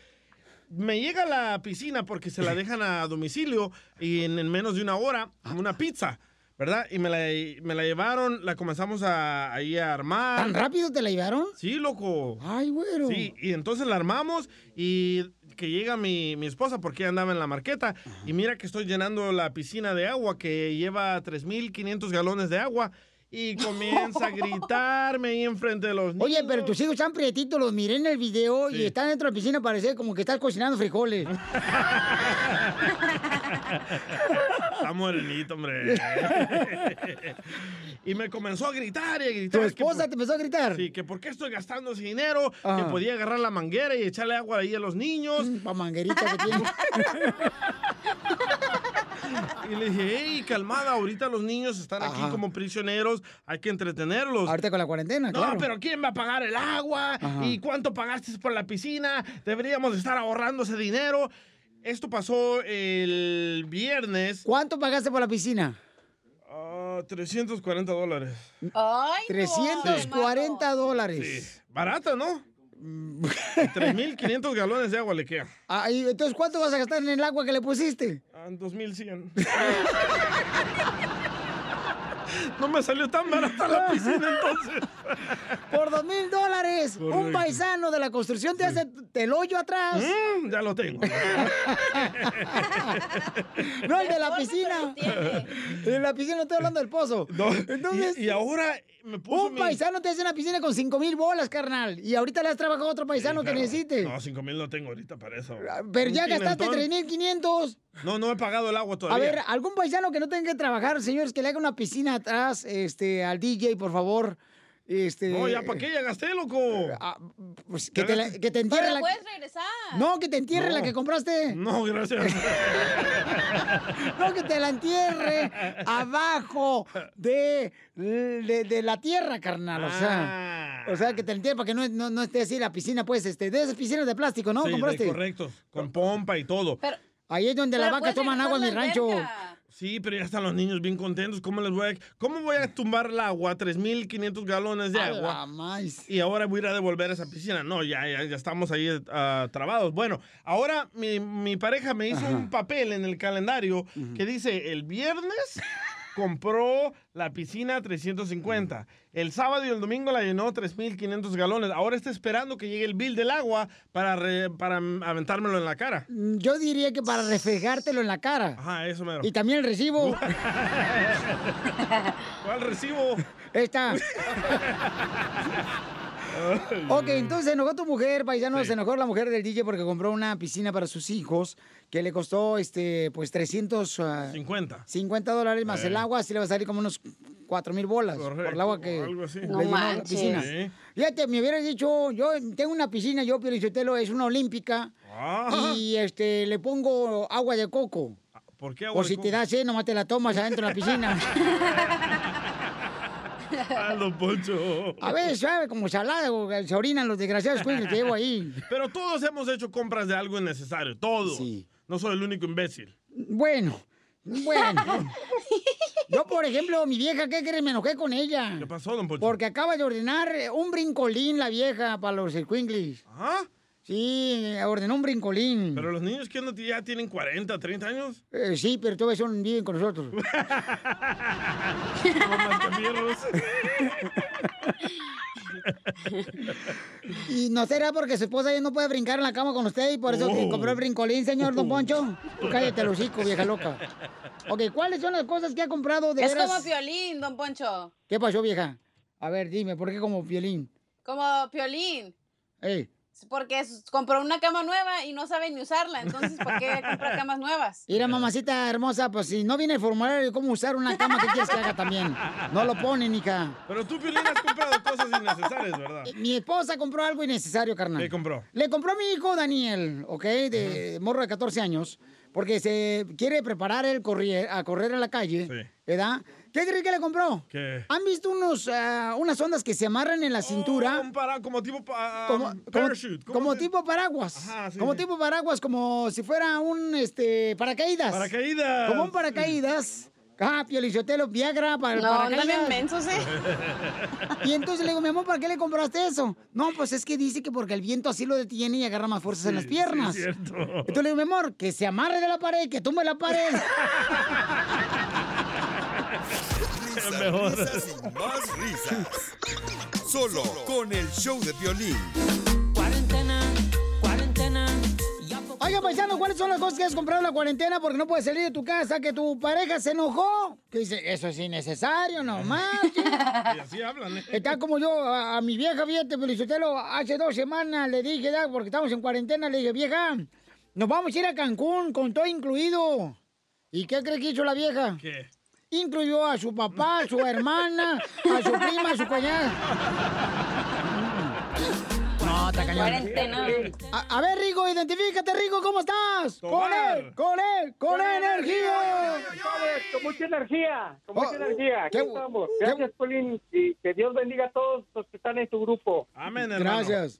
Me llega la piscina porque se la dejan a domicilio y en, en menos de una hora, una pizza, ¿verdad? Y me la, me la llevaron, la comenzamos a, ahí a armar. ¿Tan rápido te la llevaron? Sí, loco. Ay, güero. Sí, y entonces la armamos y que llega mi, mi esposa porque ella andaba en la marqueta y mira que estoy llenando la piscina de agua que lleva 3.500 galones de agua y comienza a gritarme ahí enfrente de los niños. Oye, pero tus hijos están prietitos, los miré en el video y Sí. están dentro de la piscina, parece como que estás cocinando frijoles. Está morenito, hombre. y me comenzó a gritar y a gritar. ¿Tu esposa por- te empezó a gritar? Sí, que por qué estoy gastando ese dinero, Ajá. que podía agarrar la manguera y echarle agua ahí a los niños. Pa' manguerita que tiene. Y le dije, hey, calmada, ahorita los niños están aquí Ajá. como prisioneros, hay que entretenerlos. Ahorita con la cuarentena, No, claro. pero ¿quién va a pagar el agua? Ajá. ¿Y cuánto pagaste por la piscina? Deberíamos estar ahorrando ese dinero. Esto pasó el viernes. ¿Cuánto pagaste por la piscina? Ah, 340 dólares. Ay, no, 340 dólares. Sí. Barata, ¿no? 3.500 galones de agua le queda. Ah, y entonces, ¿cuánto vas a gastar en el agua que le pusiste? Ah, 2.100. no me salió tan barata la piscina entonces. Por dos mil dólares. Un paisano de la construcción te hace el hoyo atrás. Mm, ya lo tengo. No, el de la piscina. El de la piscina, no estoy hablando del pozo. No, Entonces, y, y ahora me puso un mi- paisano te hace una piscina con cinco mil bolas, carnal. Y ahorita le has trabajado a otro paisano Sí, que pero- necesite. No, 5.000 no tengo ahorita para eso. Pero Un ya gastaste pimentón. tres mil quinientos. No, no he pagado el agua A todavía. ver, algún paisano que no tenga que trabajar, señores, que le haga una piscina atrás este, al DJ, por favor. Este, No, ya para qué, ya gasté, loco. pues, que, te la- que te entierre Pero la... puedes regresar. No, que te entierre No. la que compraste. No, gracias. No, que te la entierre abajo de, de, de la tierra, carnal. O sea, o sea, que te la entierre para que no, no, no esté así la piscina, pues, este, de esas piscinas de plástico, ¿no? Sí, de- ¿Compraste? correcto. Con pompa y todo. Ahí es donde las vacas toman agua en mi rancho. alberca. Sí, pero ya están los niños bien contentos. ¿Cómo les voy a, cómo voy a tumbar el agua? 3.500 galones de A agua. la maíz. Y ahora voy a ir a devolver esa piscina. No, ya, ya, ya estamos ahí ah, trabados. Bueno, ahora mi, mi pareja me hizo un papel en el calendario que dice el viernes compró la piscina 350. El sábado y el domingo la llenó 3.500 galones. Ahora está esperando que llegue el bill del agua para, re- para aventármelo en la cara. Mm, Yo diría que para reflejártelo en la cara. Ajá, eso mero. Y también el recibo. ¿Cuál recibo? Esta. Ok, entonces se enojó tu mujer, paisano, se enojó la mujer del DJ porque compró una piscina para sus hijos que le costó, este, pues 350 50. dólares más Eh. el agua, así le va a salir como unos 4 mil bolas por el agua que algo así. le No llenó la manches. piscina. Sí. Fíjate, me hubiera dicho, yo tengo una piscina, yo, Piolichotelo, es una olímpica. Ah. y este le pongo agua de coco. ¿Por qué agua O de si coco? te da sed, nomás te la tomas adentro de la piscina. Ah, don Poncho. A veces sabe como salada, se orinan los desgraciados que llevo ahí. Pero todos hemos hecho compras de algo innecesario, todos. No soy el único imbécil. Bueno, bueno. Yo, por ejemplo, mi vieja, ¿qué crees? Me enojé con ella. ¿Qué pasó, don Poncho? Porque acaba de ordenar un brincolín la vieja para los escuinclis. ¿Ah? Sí, ordenó un brincolín. Pero los niños que no ya tienen 40, 30 años. Eh, sí, pero todavía son, viven con nosotros. y no será porque su esposa ya no puede brincar en la cama con usted y por eso que Oh. compró el brincolín, señor Don Poncho. Tú cállate el hocico, vieja loca. Ok, ¿cuáles son las cosas que ha comprado de Es veras? como Piolín, don Poncho. ¿Qué pasó, vieja? A ver, dime, ¿por qué como violín? Como Piolín. Ey. Porque compró una cama nueva y no sabe ni usarla. Entonces, ¿por qué compra camas nuevas? Mira, mamacita hermosa, pues si no viene el formulario de cómo usar una cama, ¿qué quieres que haga también? No lo ponen, hija. Pero tú, Piolín, has comprado cosas innecesarias, ¿verdad? Mi esposa compró algo innecesario, carnal. ¿Qué compró? Le compró a mi hijo Daniel, ¿ok? De morro de 14 años, porque se quiere preparar el correr, a correr a la calle, ¿verdad? ¿Qué crees que le compró? ¿Qué? ¿Han visto unos, ah, unas ondas que se amarran en la cintura? Un para- como tipo pa- um, como- parachute. ¿Cómo como se- tipo paraguas. Ajá, sí, como sí. tipo paraguas, como si fuera un este paracaídas. Paracaídas. Como un paracaídas. Ah, Piolichotelo, Viagra para el No, paracaídas. bien mensos, ¿eh? Y entonces le digo, mi amor, ¿para qué le compraste eso? No, pues es que dice que porque el viento así lo detiene y agarra más fuerzas en las piernas. sí, es cierto. Entonces le digo, mi amor, que se amarre de la pared, que tumbe la pared. Risas, risas y más risas. Solo con el show de violín. Oiga, paisano, ¿cuáles son las cosas que has comprado en la cuarentena porque no puedes salir de tu casa? Que tu pareja se enojó. Que dice, eso es innecesario, no manches. Y así hablan, ¿eh? Está como yo a, a mi vieja, fíjate, Felicitelo, hace dos semanas le dije, ya, porque estamos en cuarentena, le dije, vieja, nos vamos a ir a Cancún con todo incluido. ¿Y qué cree que hizo la vieja? ¿Qué? Incluyó a su papá, a su hermana, a su prima, a su cuñada. No, está cañón. A, a ver, Rigo, identifícate, Rigo, ¿cómo estás? Con él, con él, con energía. Con mucha energía, con mucha Oh, energía. Aquí qué- estamos. Gracias, Colín, y que Dios bendiga a todos los que están en tu grupo. Amén, Gracias.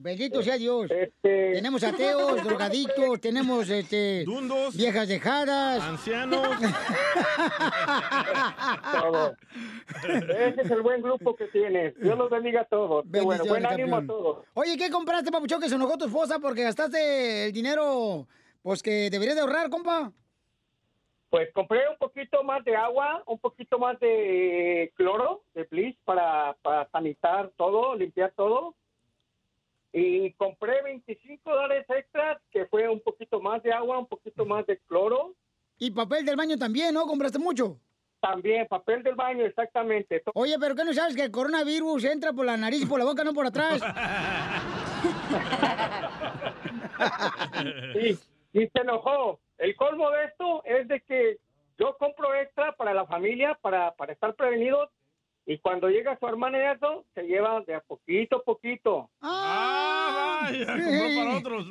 Bendito sea Dios. Este- Tenemos ateos, drogadictos, tenemos este, viejas dejadas. Ancianos. Todo. Ese es el buen grupo que tienes. Dios los bendiga a todos. Qué bueno, buen ánimo a todos. Oye, ¿qué compraste, papuchón, que se enojó tu esposa porque gastaste el dinero, pues, que deberías de ahorrar, compa? Pues compré un poquito más de agua, un poquito más de cloro, de bleach, para, para sanitar todo, limpiar todo. Y compré 25 dólares extras, que fue un poquito más de agua, un poquito más de cloro. Y papel del baño también, ¿no? ¿Compraste mucho? También, papel del baño, exactamente. Oye, ¿pero qué no sabes que el coronavirus entra por la nariz y por la boca, no por atrás? y, y se enojó. El colmo de esto es de que yo compro extra para la familia, para, para estar prevenidos, y cuando llega su hermana y eso, se lleva de a poquito a poquito. Ah, vaya, compró para otros.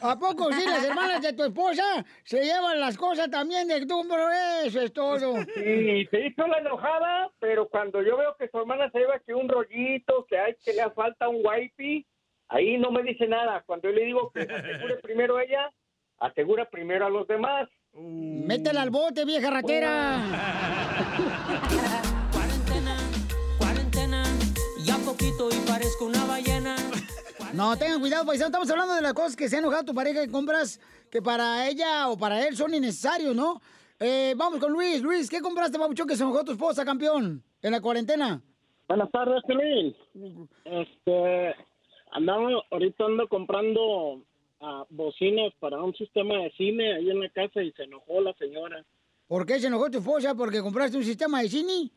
¿A poco sí las hermanas de tu esposa se llevan las cosas también de tu pero Eso es todo. Y se hizo la enojada, pero cuando yo veo que su hermana se lleva que un rollito, que hay que le falta un wipey, ahí no me dice nada. Cuando yo le digo que asegure primero ella, asegura primero a los demás. Métela al bote, vieja ratera. Ya poquito y parezco una ballena. No, tengan cuidado, paisano. Estamos hablando de las cosas que se ha enojado tu pareja que compras que para ella o para él son innecesarios, ¿no? Eh, vamos con Luis. Luis, ¿qué compraste, papuchón, que se enojó tu esposa, campeón? En la cuarentena. Buenas tardes, Pelín. Este, andamos, ahorita ando comprando ah, bocinas para un sistema de cine ahí en la casa y se enojó la señora. ¿Por qué se enojó tu esposa? ¿Porque compraste un sistema de cine?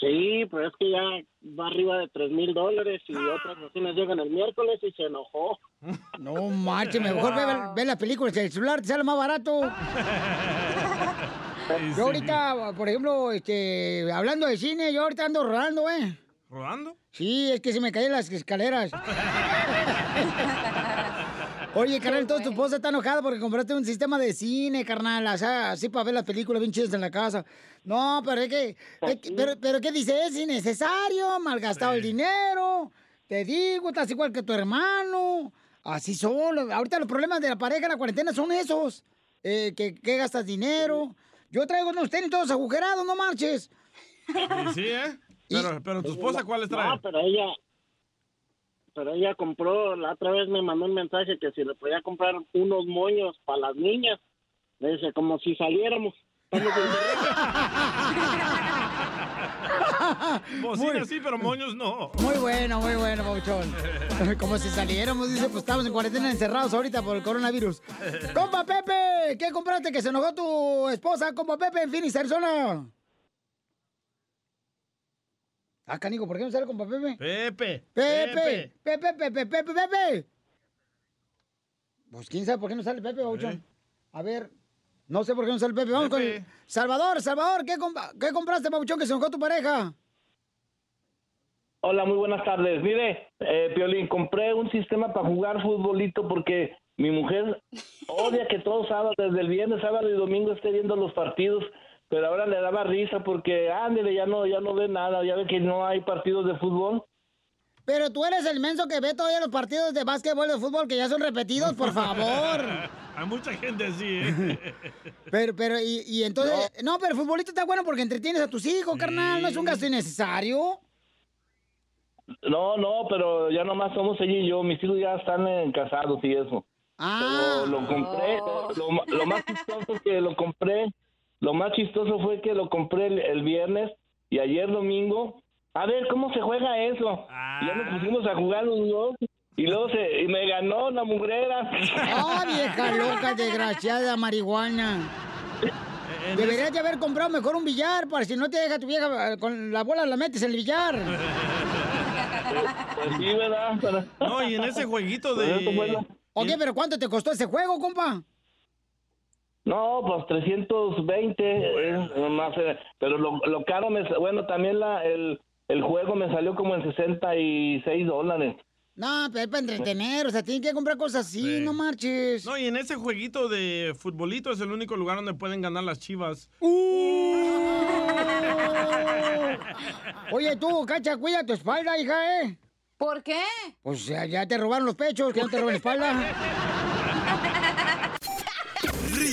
Sí, pero es que ya va arriba de tres mil dólares y otras bocinas llegan el miércoles y se enojó. No marche, mejor ve, ve las películas del celular, te sale más barato. Yo ahorita, por ejemplo, este, hablando de cine, yo ahorita ando rodando, ¿eh? ¿Rodando? Sí, es que se me caen las escaleras. Oye, carnal, entonces tu esposa está enojada porque compraste un sistema de cine, carnal, o sea, así para ver las películas bien chidas en la casa. No, pero es que, es que- pero, pero ¿qué dice? Es innecesario, malgastado el dinero. Te digo, estás igual que tu hermano. Así solo. Ahorita los problemas de la pareja en la cuarentena son esos. Eh, que, que gastas dinero. Yo traigo unos tenis todos agujerados, no marches. Y sí, ¿eh? Pero, pero tu esposa, ¿cuáles trae? No, pero ella, pero ella compró, la otra vez me mandó un mensaje que si le podía comprar unos moños para las niñas. Le dice, como si saliéramos. Bocina sí, pero moños no. Muy bueno, muy bueno, Pauchón. Como si saliéramos, dice, pues estamos en cuarentena encerrados ahorita por el coronavirus. ¡Compa Pepe! ¿Qué compraste que se enojó tu esposa, compa Pepe, en Phoenix, Arizona? Ah, canico, ¿por qué no sale compa Pepe? Pepe. Pepe, Pepe, Pepe, Pepe, Pepe. Pues quién sabe por qué no sale Pepe, Pauchón. A ver, no sé por qué no sale Pepe. Vamos con el- Salvador, Salvador, ¿qué, compa- ¿qué compraste, Pauchón, que se enojó tu pareja? Hola, muy buenas tardes. Mire, eh, Piolín, compré un sistema para jugar futbolito porque mi mujer odia que todos sábados, desde el viernes, sábado y domingo esté viendo los partidos, pero ahora le daba risa porque, ándele, ya no, ya no ve nada, ya ve que no hay partidos de fútbol. Pero tú eres el menso que ve todavía los partidos de básquetbol y de fútbol que ya son repetidos, por favor. Hay mucha gente así, ¿eh? Pero, pero, y, y entonces, no. pero el futbolito está bueno porque entretienes a tus hijos, carnal, no es un gasto innecesario. No, no, pero ya nomás somos ella y yo, mis hijos ya están eh, casados y eso. Ah. Pero lo compré, lo, ma- lo más chistoso que lo compré, lo más chistoso fue que lo compré el, el viernes y ayer domingo, a ver cómo se juega eso. Y ya nos pusimos a jugar los dos y luego se, y me ganó la mugrera. ¡Ah, vieja loca, desgraciada marihuana! Deberías de haber comprado mejor un billar, para si no te deja tu vieja eh, con la bola la metes en el billar. Pues sí, ¿verdad? Pero- No, y en ese jueguito de... Oye, pero ¿cuánto te costó ese juego, compa? No, pues 320, eh, nomás, eh, pero lo, lo caro, me, bueno, también la, el, el juego me salió como en 66 dólares. No, pero es para entretener, o sea, tienen que comprar cosas así, no marches. No, y en ese jueguito de futbolito es el único lugar donde pueden ganar las chivas. Oye, tú, cacha, cuida tu espalda, hija, ¿eh? ¿Por qué? Pues ya, ya te robaron los pechos, que no te roben la espalda.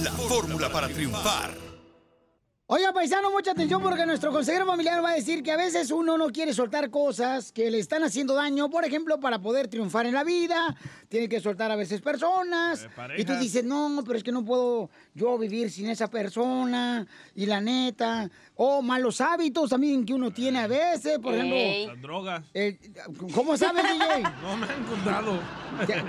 la fórmula para triunfar. Oiga, paisano, mucha atención porque nuestro consejero familiar va a decir que a veces uno no quiere soltar cosas que le están haciendo daño. Por ejemplo, para poder triunfar en la vida, tiene que soltar a veces personas. y tú dices, no, pero es que no puedo yo vivir sin esa persona. Y la neta, o malos hábitos también que uno tiene a veces. Por Ey. ejemplo, Las drogas. eh, ¿cómo sabes, DJ? No me han contado.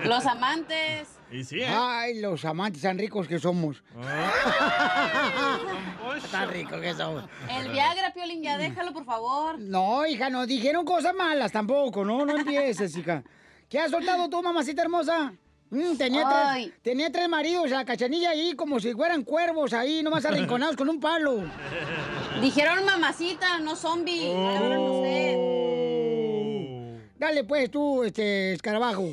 Los amantes. Y sí, ¿eh? Ay, los amantes tan ricos que somos. Ah. tan ricos que somos. El Viagra, Piolín, ya déjalo, por favor. No, hija, no dijeron cosas malas tampoco, no, no empieces, hija. ¿Qué has soltado tú, mamacita hermosa? Mm, tenía, Ay. tres, tenía tres maridos, la cachanilla ahí como si fueran cuervos ahí, nomás arrinconados con un palo. Dijeron mamacita, no zombie. Usted. Dale pues tú, este, escarabajo.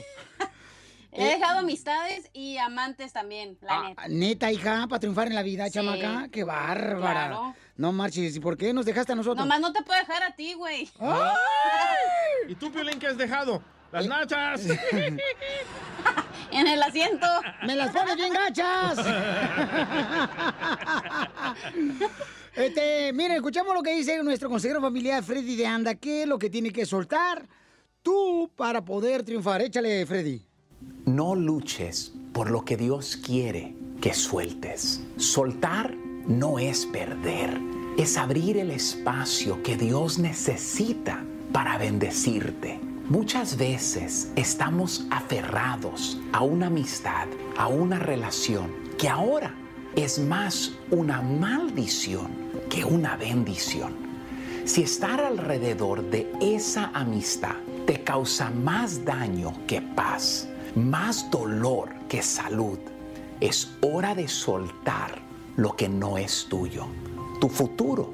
He dejado amistades y amantes también, la neta. Ah, Neta, hija, para triunfar en la vida, chamaca. Qué bárbara. Claro. No marches, ¿y por qué nos dejaste a nosotros? Nomás no te puedo dejar a ti, güey. ¿Y tú, Piolín, qué has dejado? Las nachas. en el asiento. ¡Me las pones bien gachas! Este, miren, escuchamos lo que dice nuestro consejero familiar Freddy de Anda. ¿Qué es lo que tiene que soltar tú para poder triunfar? Échale, Freddy. No luches por lo que Dios quiere que sueltes. Soltar no es perder, es abrir el espacio que Dios necesita para bendecirte. Muchas veces estamos aferrados a una amistad, a una relación que ahora es más una maldición que una bendición. Si estar alrededor de esa amistad te causa más daño que paz, más dolor que salud, es hora de soltar lo que no es tuyo. Tu futuro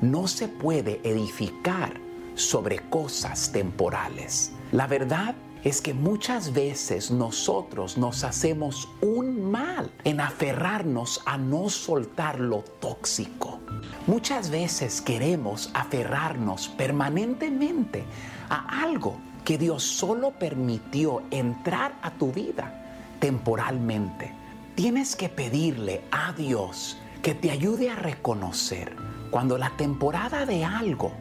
no se puede edificar sobre cosas temporales. La verdad es que muchas veces nosotros nos hacemos un mal en aferrarnos a no soltar lo tóxico. Muchas veces queremos aferrarnos permanentemente a algo que Dios solo permitió entrar a tu vida temporalmente. Tienes que pedirle a Dios que te ayude a reconocer cuando la temporada de algo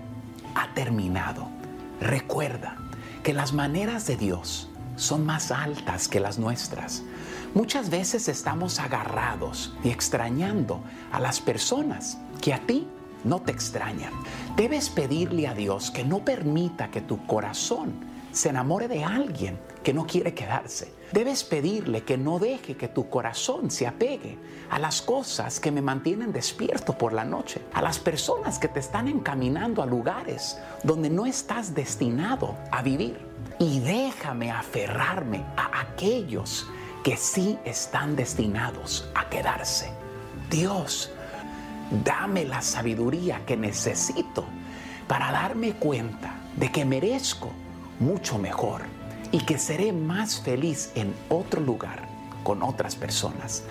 ha terminado. Recuerda que las maneras de Dios son más altas que las nuestras. Muchas veces estamos agarrados y extrañando a las personas que a ti no te extrañan. Debes pedirle a Dios que no permita que tu corazón se enamore de alguien que no quiere quedarse. Debes pedirle que no deje que tu corazón se apegue a las cosas que me mantienen despierto por la noche, a las personas que te están encaminando a lugares donde no estás destinado a vivir. Y déjame aferrarme a aquellos que sí están destinados a quedarse. Dios, dame la sabiduría que necesito para darme cuenta de que merezco mucho mejor y que seré más feliz en otro lugar con otras personas.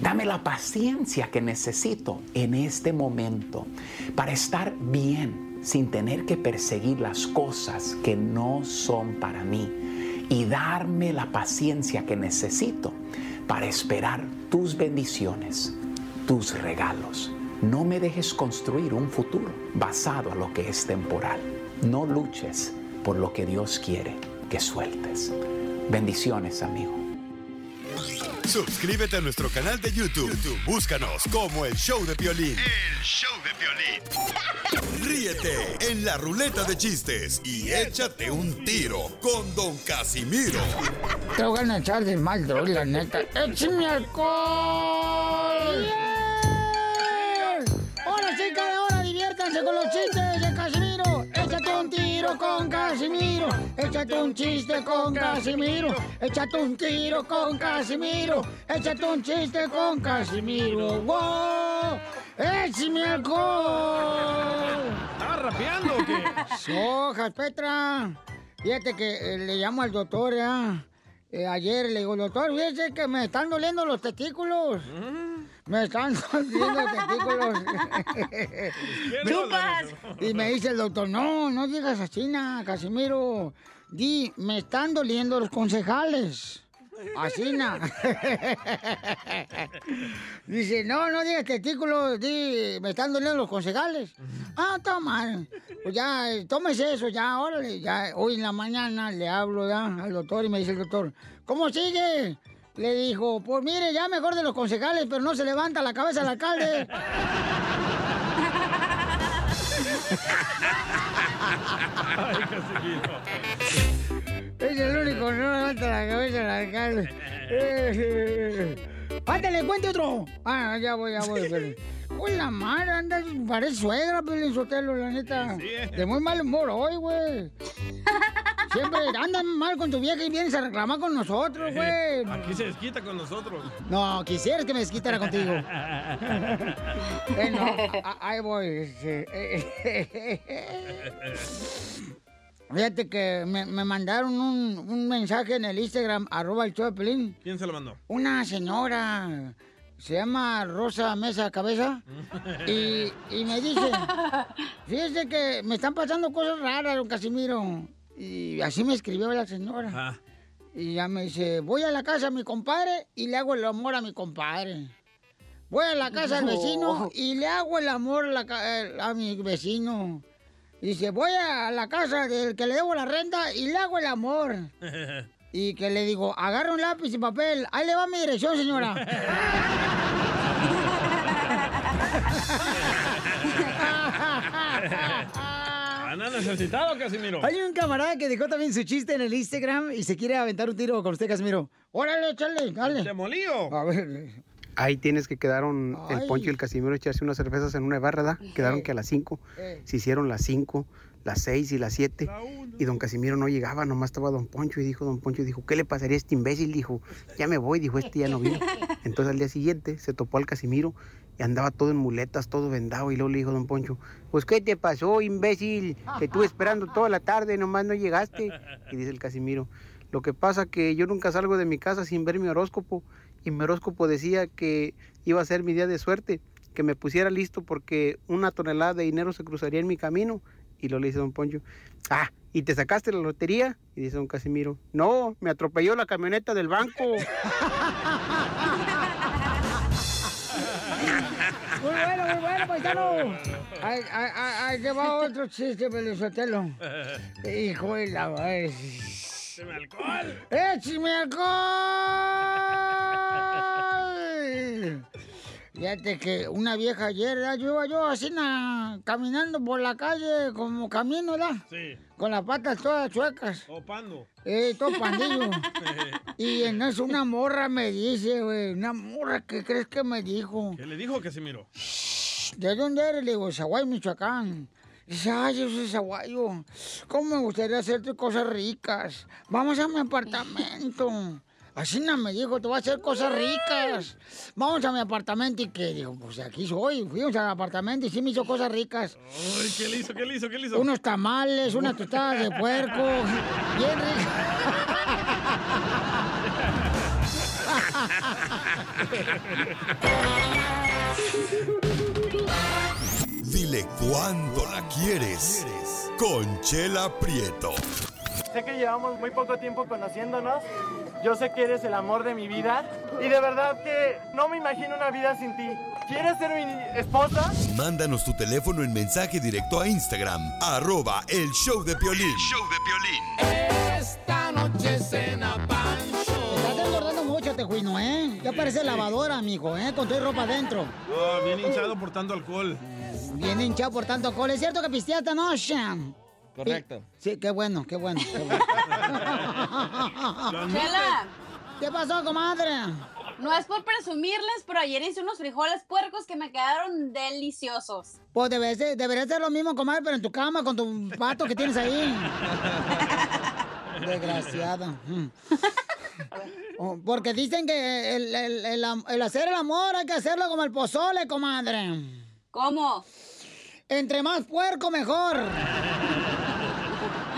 Dame la paciencia que necesito en este momento para estar bien sin tener que perseguir las cosas que no son para mí y darme la paciencia que necesito para esperar tus bendiciones, tus regalos. No me dejes construir un futuro basado a lo que es temporal. No luches por lo que Dios quiere que sueltes. Bendiciones, amigo. Suscríbete a nuestro canal de YouTube. YouTube, Búscanos como el Show de Violín. El Show de Violín. Ríete en la ruleta de chistes y échate un tiro con Don Casimiro. Te voy a echar de mal, droga, la neta. ¡Échame alcohol! ¡Hola, sí, cada hora diviértanse con los chistes de Casimiro! ¡Échate un chiste con Casimiro! ¡Échate un tiro con Casimiro! ¡Échate un chiste con Casimiro! ¡Wow! ¡Échame alcohol! ¿Estás rapeando o qué? Sojas, Petra. Fíjate que eh, le llamo al doctor. Eh, ayer le digo, doctor, fíjese que me están doliendo los testículos. Me están doliendo los testículos. ¡Chupas! y me dice el doctor, no, no digas así, na, Casimiro. Di, me están doliendo los concejales. Así, na. Dice, no, no digas testículos, di, me están doliendo los concejales. Ah, toma. Pues ya, eh, tómese eso, ya, órale. Ya, hoy en la mañana le hablo ya al doctor y me dice el doctor, ¿cómo sigue? Le dijo, pues mire, ya mejor de los concejales, pero no se levanta la cabeza el alcalde. Ay. Es el único que no levanta la cabeza alcalde. ¡Ándale, cuente otro! Ah, ya voy, ya voy, Pelín. Uy, la madre, anda, parece suegra, Pelín Sotelo, la neta. Sí, eh. De muy mal humor hoy, güey. Siempre andan mal con tu vieja y vienes a reclamar con nosotros, güey. Aquí se desquita con nosotros. No, quisieras que me desquitara contigo. Bueno, ahí voy. Fíjate que me, me mandaron un, un mensaje en el Instagram, arroba el show de Pelín. ¿Quién se lo mandó? Una señora, se llama Rosa Mesa Cabeza, y, y me dice, fíjese que me están pasando cosas raras, don Casimiro. Y así me escribió la señora. Ah. Y ya me dice, voy a la casa de mi compadre y le hago el amor a mi compadre. Voy a la casa del vecino y le hago el amor a, la eh, a mi vecino. Dice, voy a la casa del que le debo la renta y le hago el amor. y que le digo, agarra un lápiz y papel. Ahí le va mi dirección, señora. Han necesitado, Casimiro. Hay un camarada que dejó también su chiste en el Instagram y se quiere aventar un tiro con usted, Casimiro. Órale, échale, dale. Te molío. A ver. Ahí tienes que quedaron el. Poncho y el Casimiro echarse unas cervezas en una barra, ¿verdad? Quedaron que a las 5. Eh. Se hicieron las 5, las 6 y las 7. Y don Casimiro no llegaba, nomás estaba don Poncho. Y dijo don Poncho, dijo, ¿qué le pasaría a este imbécil? Dijo, ya me voy, dijo, este ya no vino. Entonces al día siguiente se topó al Casimiro y andaba todo en muletas, todo vendado. Y luego le dijo don Poncho, pues ¿qué te pasó, imbécil? Te estuve esperando toda la tarde, nomás no llegaste. Y dice el Casimiro, lo que pasa que yo nunca salgo de mi casa sin ver mi horóscopo. Y mi horóscopo decía que iba a ser mi día de suerte, que me pusiera listo porque una tonelada de dinero se cruzaría en mi camino. Y lo le dice don Poncho, ah, ¿y te sacaste la lotería? Y dice don Casimiro, no, me atropelló la camioneta del banco. Muy bueno, muy bueno, paisano. Ay, ay, que va otro chiste, Pelizotelo. Hijo de la. ¡Écheme alcohol! ¡Échame alcohol! Fíjate que una vieja ayer, yo iba yo así na- caminando por la calle como camino, ¿verdad? Sí. Con las patas todas chuecas. Topando. Eh, todo pandillo. y en eso una morra me dice, güey, una morra, ¿qué crees que me dijo? ¿Qué le dijo Casimiro? ¿De dónde eres? Le digo, Zaguay, Michoacán. Dice, ay, yo soy Zaguayo. ¿Cómo me gustaría hacerte cosas ricas? Vamos a mi apartamento. Así no me dijo, te voy a hacer cosas ricas. Vamos a mi apartamento. ¿Y qué? Digo, pues aquí soy. Fuimos al apartamento y sí me hizo cosas ricas. Ay, ¿qué le hizo? ¿Qué le hizo? ¿Qué le hizo? Unos tamales, unas tostadas de puerco. Bien Dile cuándo la quieres. Conchela Prieto. Sé que llevamos muy poco tiempo conociéndonos. Yo sé que eres el amor de mi vida. Y de verdad que no me imagino una vida sin ti. ¿Quieres ser mi esposa? Mándanos tu teléfono en mensaje directo a Instagram, arroba el show de Piolín. Esta noche cena Pancho. Estás engordando mucho, Tejuino, ¿eh? Ya parece lavadora, amigo, ¿eh? Con tu ropa adentro. Ah, bien hinchado por tanto alcohol. Bien hinchado por tanto alcohol. ¿Es cierto que pisteaste anoche? Correcto. Sí, qué bueno, qué bueno. Qué bueno. Chela. ¿Qué pasó, comadre? No es por presumirles, pero ayer hice unos frijoles puercos que me quedaron deliciosos. Pues debe ser- debería ser lo mismo, comadre, pero en tu cama con tu pato que tienes ahí. Desgraciada. Mm. Porque dicen que el, el- el am- el hacer el amor hay que hacerlo como el pozole, comadre. ¿Cómo? Entre más puerco, mejor.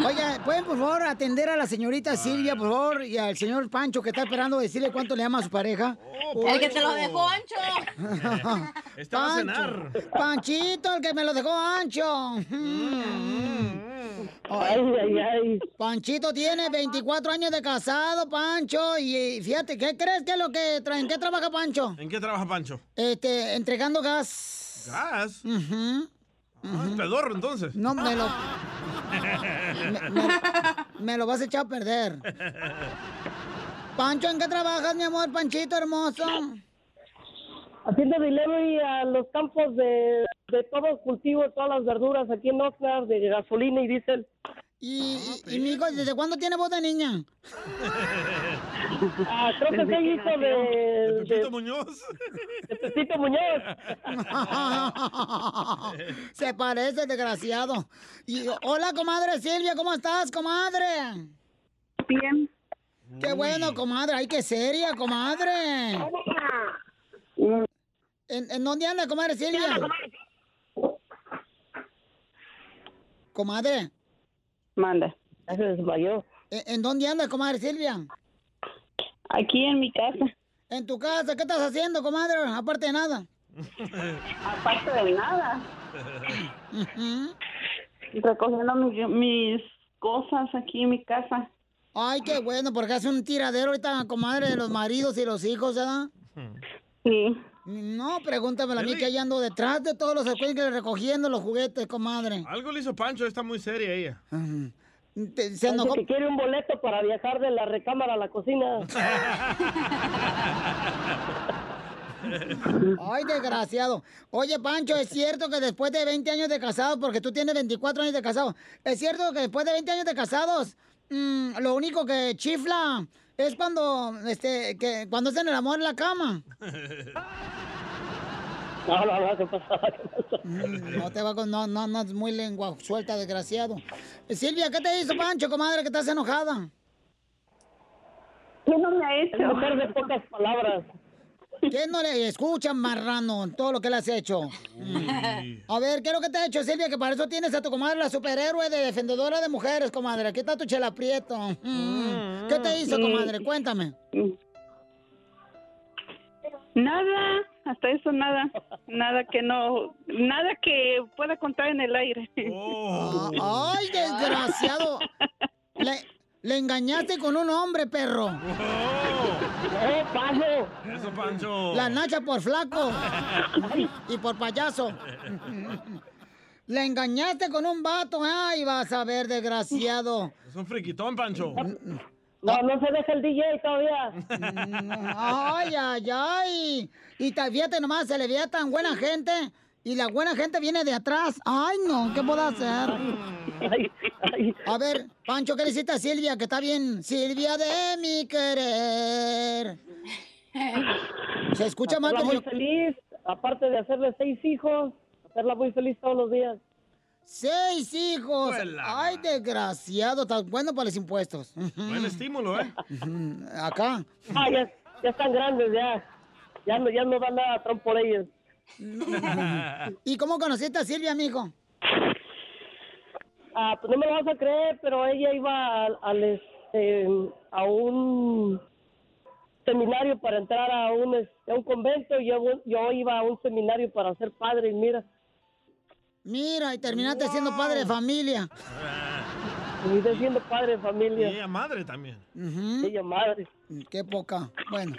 Oiga, ¿pueden por favor atender a la señorita Silvia, por favor, y al señor Pancho que está esperando decirle cuánto le ama a su pareja? El que te lo dejó ancho. Va a cenar. Panchito, el que me lo dejó ancho. Ay, ay, ay. Panchito tiene 24 años de casado, Pancho, y fíjate, ¿qué crees que es lo que traen? ¿Qué trabaja Pancho? ¿En qué trabaja Pancho? Este, entregando gas. ¿Gas? Ujú. Ah, es pedorro, entonces. No, me lo, me, me- me lo vas a echar a perder. Pancho, ¿en qué trabajas, mi amor, Panchito hermoso? Haciendo delivery a los campos de, de todos los cultivos, todas las verduras aquí en Oxnard, de gasolina y diésel. Y, y, y mi hijo, ¿desde cuándo tiene voz de niña? Ah, creo que soy hijo de... ¿De Pepito Muñoz? De Pepito Muñoz. Se parece, desgraciado. Y, hola, comadre Silvia, ¿cómo estás, comadre? Bien. Qué bueno, comadre. Ay, qué seria, comadre. ¿En, en dónde anda, comadre Silvia? Comadre. Manda. Se desmayó. ¿En, en dónde anda, comadre Silvia? Aquí en mi casa. En tu casa, ¿qué estás haciendo, comadre? Aparte de nada. Aparte de nada. Recogiendo mis, mis cosas aquí en mi casa. Ay, qué bueno, porque hace un tiradero ahorita, comadre, de los maridos y los hijos, ¿verdad? Sí. No, pregúntamelo a mí que ahí ando detrás de todos los escuincles recogiendo los juguetes, comadre. Algo le hizo Pancho, está muy seria ella. Te- se enojó. que quiere un boleto para viajar de la recámara a la cocina. Ay, desgraciado. Oye, Pancho, ¿es cierto que después de 20 años de casado, porque tú tienes 24 años de casado, ¿es cierto que después de 20 años de casados, mm, lo único que chifla es cuando, este, que cuando hacen el amor en la cama? No, no, no. Mm, No te va con, no, no, no, es muy lengua suelta, desgraciado. Silvia, ¿qué te hizo, Pancho, comadre, que estás enojada? ¿Qué no me ha hecho? Mujer de pocas palabras. ¿Qué no le escuchan, marrano, todo lo que le has hecho? Mm. A ver, ¿qué es lo que te ha hecho, Silvia? Que para eso tienes a tu comadre, la superhéroe de defendedora de mujeres, comadre. Aquí está tu chela prieto. Mm. ¿Qué te hizo, comadre? Cuéntame. Nada, hasta eso nada, nada que no, nada que pueda contar en el aire. Ah, ¡Ay, desgraciado! Le, le engañaste con un hombre, perro. ¡Eh, paso! Eso, Pancho. La nacha por flaco y por payaso. Le engañaste con un vato. Ay, vas a ver, desgraciado. Es un friquitón, Pancho. No, no se deja el DJ todavía. Ay, ay, ay. Y fíjate nomás, se le veía tan buena gente. Y la buena gente viene de atrás. Ay, no, ¿qué puedo hacer? A ver, Pancho, ¿qué le hiciste a Silvia? Que está bien. Silvia de mi querer. Se escucha más Hacerla que muy feliz, aparte de hacerle seis hijos, hacerla muy feliz todos los días. Seis hijos. Ay, desgraciado. Está bueno para los impuestos. Buen estímulo, ¿eh? Acá. Ah, ya, ya están grandes, ya. Ya no, ya no dan nada a Trump por ellos. ¿Y cómo conociste a Silvia, mijo? Ah, pues no me lo vas a creer, pero ella iba al, al, este, a un seminario para entrar a un, a un convento y yo, yo iba a un seminario para ser padre y mira, Mira, y terminaste siendo padre de familia. terminé siendo padre de familia. Y ella madre también. Ella madre. Qué poca. Bueno.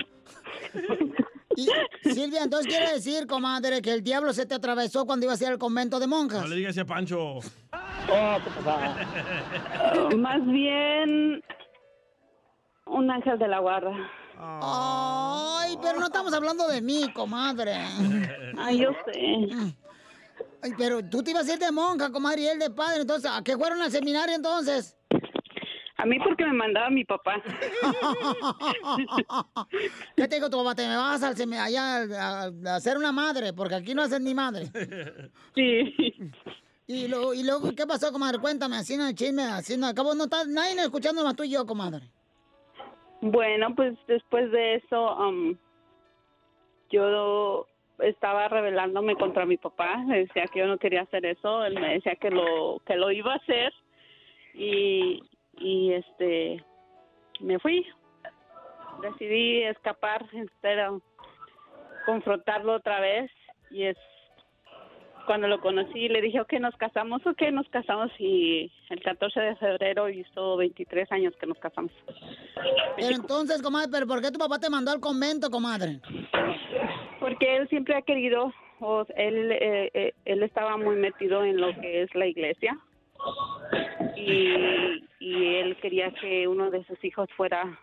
Y, Silvia, entonces quiere decir, comadre, que el diablo se te atravesó cuando ibas a ir al convento de monjas. No le digas a Pancho. Oh, Más bien un ángel de la guarda. Ay, pero no estamos hablando de mí, comadre. Ay, yo sé. Ay, pero tú te ibas a ir de monja, comadre, y él de padre. Entonces, ¿a qué fueron al seminario entonces? A mí porque me mandaba mi papá. ¿Qué te digo tu papá? Te me vas al allá a, ser una madre, porque aquí no hacen ni madre. Sí. Y, luego, y luego, ¿qué pasó, comadre? Cuéntame, así no chisme, así no. Acabo, no está nadie escuchando más tú y yo, comadre. Bueno, pues después de eso, um, yo estaba rebelándome contra mi papá. Le decía que yo no quería hacer eso. Él me decía que lo que lo iba a hacer y y este me fui. Decidí escapar, pero confrontarlo otra vez y es cuando lo conocí le dije, ok, nos casamos, ok, nos casamos y el 14 de febrero hizo 23 años que nos casamos. Pero entonces, comadre, ¿pero por qué tu papá te mandó al convento, comadre? Porque él siempre ha querido, o él, eh, eh, él estaba muy metido en lo que es la iglesia y, y él quería que uno de sus hijos fuera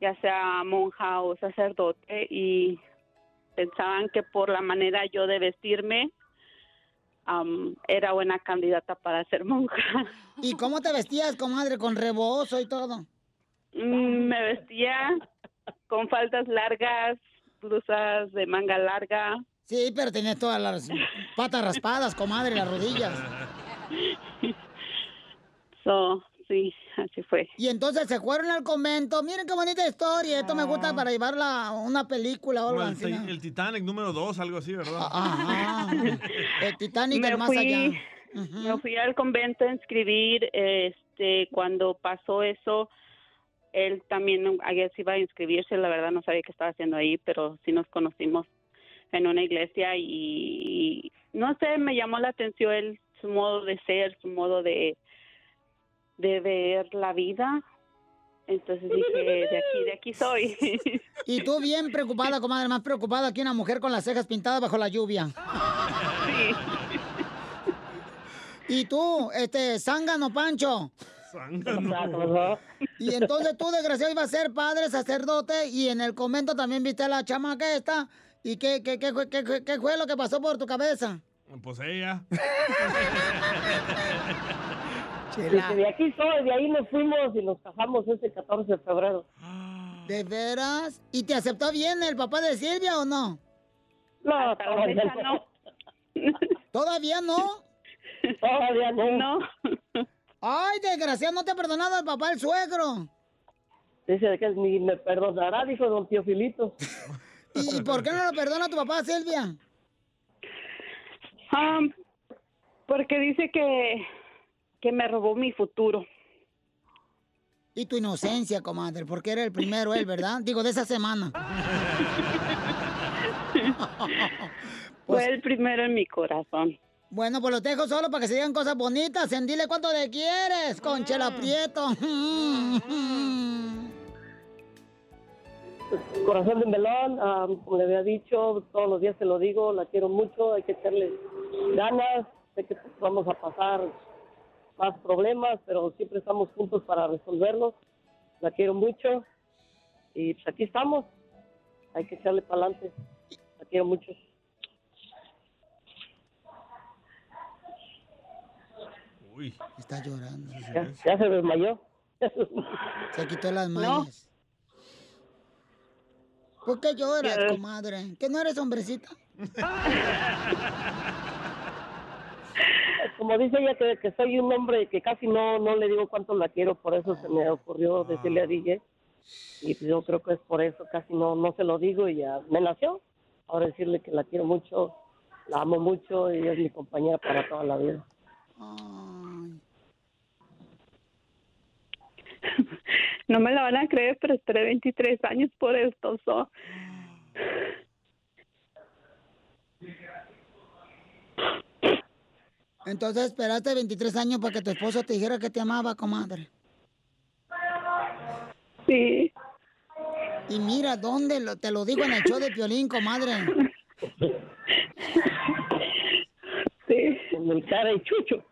ya sea monja o sacerdote y pensaban que por la manera yo de vestirme era buena candidata para ser monja. ¿Y cómo te vestías, comadre? ¿Con rebozo y todo? Mm, Me vestía con faldas largas, blusas de manga larga. Sí, pero tenías todas las patas raspadas, comadre, las rodillas. So, sí, así fue. Y entonces se fueron al convento. Miren qué bonita historia. Esto me gusta para llevarla a una película o algo el, así. el Titanic número 2, algo así, ¿verdad? Ajá. El Titanic me del más fui, allá. Me fui al convento a inscribir, este, cuando pasó eso, él también ayer se iba a inscribirse, la verdad no sabía qué estaba haciendo ahí, pero sí nos conocimos en una iglesia y, no sé, me llamó la atención él, su modo de ser, su modo de, de ver la vida. Entonces dije, de aquí, de aquí soy. Y tú bien preocupada, comadre, más preocupada que una mujer con las cejas pintadas bajo la lluvia. Y tú, este, zángano Pancho. Y entonces tú, desgraciado, ibas a ser padre, sacerdote, y en el convento también viste a la chamaca esta. ¿Y qué, qué, qué, qué- qué fue lo que pasó por tu cabeza? Pues ella. Desde de aquí soy, de ahí nos fuimos y nos casamos ese 14 de febrero. ¿De veras? ¿Y te aceptó bien el papá de Silvia o no? No, todavía no. ¿Todavía no? Todavía no. No. Ay, desgraciado, no te ha perdonado el papá el suegro. Dice que ni me perdonará, dijo don Teofilito. ¿Y por qué no lo perdona tu papá, Silvia? Ah, porque dice que, que me robó mi futuro. Y tu inocencia, comadre, porque era el primero él, ¿verdad? Digo, de esa semana. Fue el primero en mi corazón. Bueno, pues los dejo solo para que se digan cosas bonitas. En dile cuánto le quieres, con Chela Prieto. Corazón de melón, ah, como le había dicho, todos los días se lo digo, la quiero mucho, hay que echarle ganas, sé que vamos a pasar más problemas, pero siempre estamos juntos para resolverlos. La quiero mucho y pues aquí estamos, hay que echarle para adelante. La quiero mucho. Uy. Está llorando. Ya, ya se desmayó. Se quitó las mallas. ¿Por qué lloras, comadre? ¿Que no eres hombrecita? Como dice ella que, que soy un hombre que casi no, no le digo cuánto la quiero, por eso se me ocurrió decirle a DJ. Y pues yo creo que es por eso, casi no, no se lo digo y ya me nació. Ahora decirle que la quiero mucho, la amo mucho y es mi compañera para toda la vida. No me la van a creer, pero esperé 23 años por esto. so. Entonces esperaste 23 años para que tu esposo te dijera que te amaba, comadre. Sí. Y mira, ¿dónde lo- te lo digo en el show de Piolín, comadre? Sí, con el cara y chucho.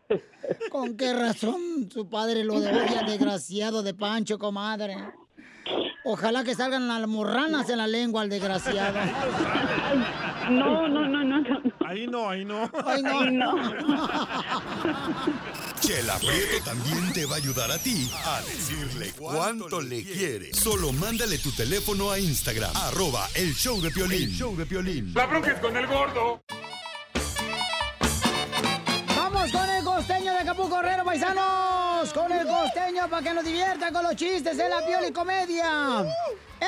¿Con qué razón su padre lo odia, desgraciado de Pancho, comadre? Ojalá que salgan las morranas en la lengua al desgraciado. No, no, no, no, no. Ahí no, ahí no. Ay, no. Ay, no. Chela Prieto también te va a ayudar a ti a decirle cuánto le quiere. Solo mándale tu teléfono a Instagram, arroba el show de Piolín. El show de Piolín. La bronca es con el gordo. Vamos con el costeño de Acapulco Correro, Con el costeño para que nos divierta con los chistes de la Pioli Comedia.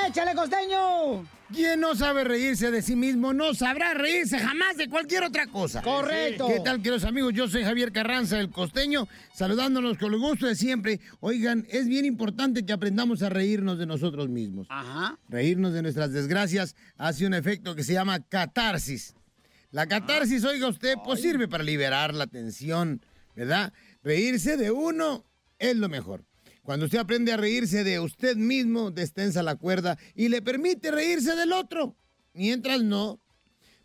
¡Échale, costeño! Quien no sabe reírse de sí mismo no sabrá reírse jamás de cualquier otra cosa. Correcto. ¿Qué tal, queridos amigos? Yo soy Javier Carranza, el costeño, saludándonos con el gusto de siempre. Oigan, es bien importante que aprendamos a reírnos de nosotros mismos. Ajá. Reírnos de nuestras desgracias hace un efecto que se llama catarsis. La catarsis, oiga usted, pues sirve para liberar la tensión, ¿verdad? Reírse de uno es lo mejor. Cuando usted aprende a reírse de usted mismo, destensa la cuerda y le permite reírse del otro. Mientras no,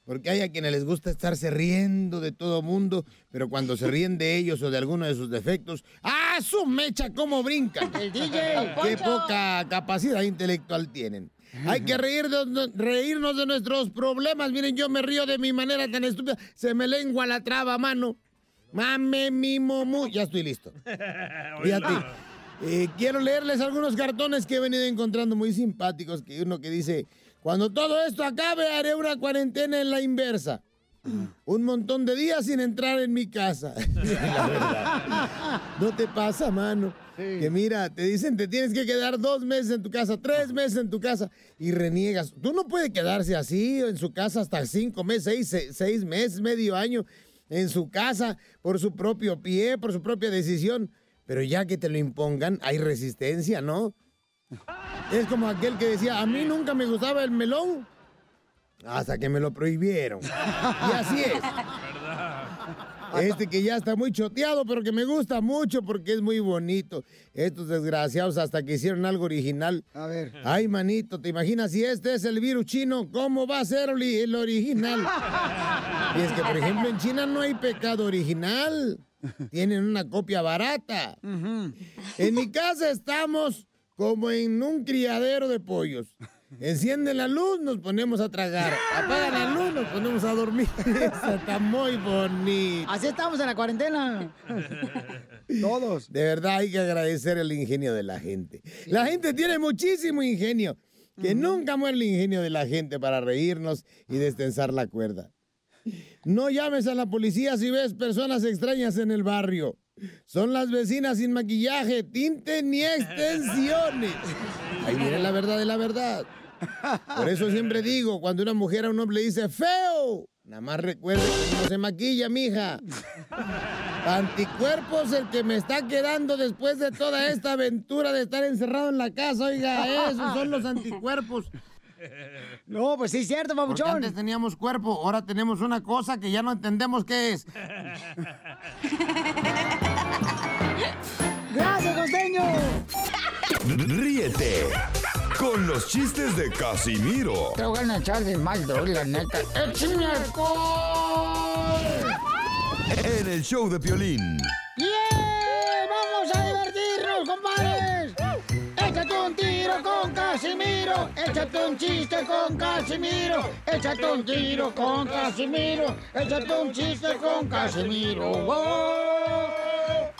porque hay a quienes les gusta estarse riendo de todo mundo, pero cuando se ríen de ellos o de alguno de sus defectos, ¡ah, su mecha, cómo brincan! El DJ. ¡Qué poca capacidad intelectual tienen! Hay que reírnos de nuestros problemas. Miren, yo me río de mi manera tan estúpida. Se me lengua la traba, mano. Mame, mi momu. Ya estoy listo. Fíjate. eh, quiero leerles algunos cartones que he venido encontrando muy simpáticos. Que uno que dice, cuando todo esto acabe haré una cuarentena en la inversa. Un montón de días sin entrar en mi casa. La verdad. No te pasa, mano. Que mira, te dicen te tienes que quedar dos meses en tu casa, tres meses en tu casa y reniegas. Tú no puedes quedarse así en su casa hasta cinco meses, seis, se- seis meses, medio año en su casa por su propio pie, por su propia decisión. Pero ya que te lo impongan, hay resistencia, ¿no? Es como aquel que decía, a mí nunca me gustaba el melón hasta que me lo prohibieron. Y así es. Este que ya está muy choteado, pero que me gusta mucho porque es muy bonito. Estos desgraciados hasta que hicieron algo original. A ver. Ay, manito, ¿te imaginas si este es el virus chino? ¿Cómo va a ser el original? Y es que, por ejemplo, en China no hay pecado original. tienen una copia barata. En mi casa estamos como en un criadero de pollos. Encienden la luz, nos ponemos a tragar. Apagan la luz, nos ponemos a dormir. Eso está muy bonito. Así estamos en la cuarentena. Todos. De verdad hay que agradecer el ingenio de la gente. La gente tiene muchísimo ingenio. Que nunca muere el ingenio de la gente para reírnos y destensar la cuerda. No llames a la policía si ves personas extrañas en el barrio. Son las vecinas sin maquillaje, tinte ni extensiones. Ahí viene la verdad de la verdad. Por eso siempre digo, cuando una mujer a un hombre le dice feo, nada más recuerde que no se maquilla, mija. Anticuerpos el que me está quedando después de toda esta aventura de estar encerrado en la casa, oiga, esos son los anticuerpos. No, pues sí, es cierto, Porque papuchón. antes teníamos cuerpo, ahora tenemos una cosa que ya no entendemos qué es. ¡Gracias, costeño! Ríete con los chistes de Casimiro Te voy a echar de mal, doy, la neta. ¡Échame alcohol! en el show de Piolín. ¡Yeah! ¡Vamos a divertirnos, compadres! Échate un tiro con Casimiro, échate un chiste con Casimiro, échate un tiro con Casimiro, échate un chiste con Casimiro. ¡Wow!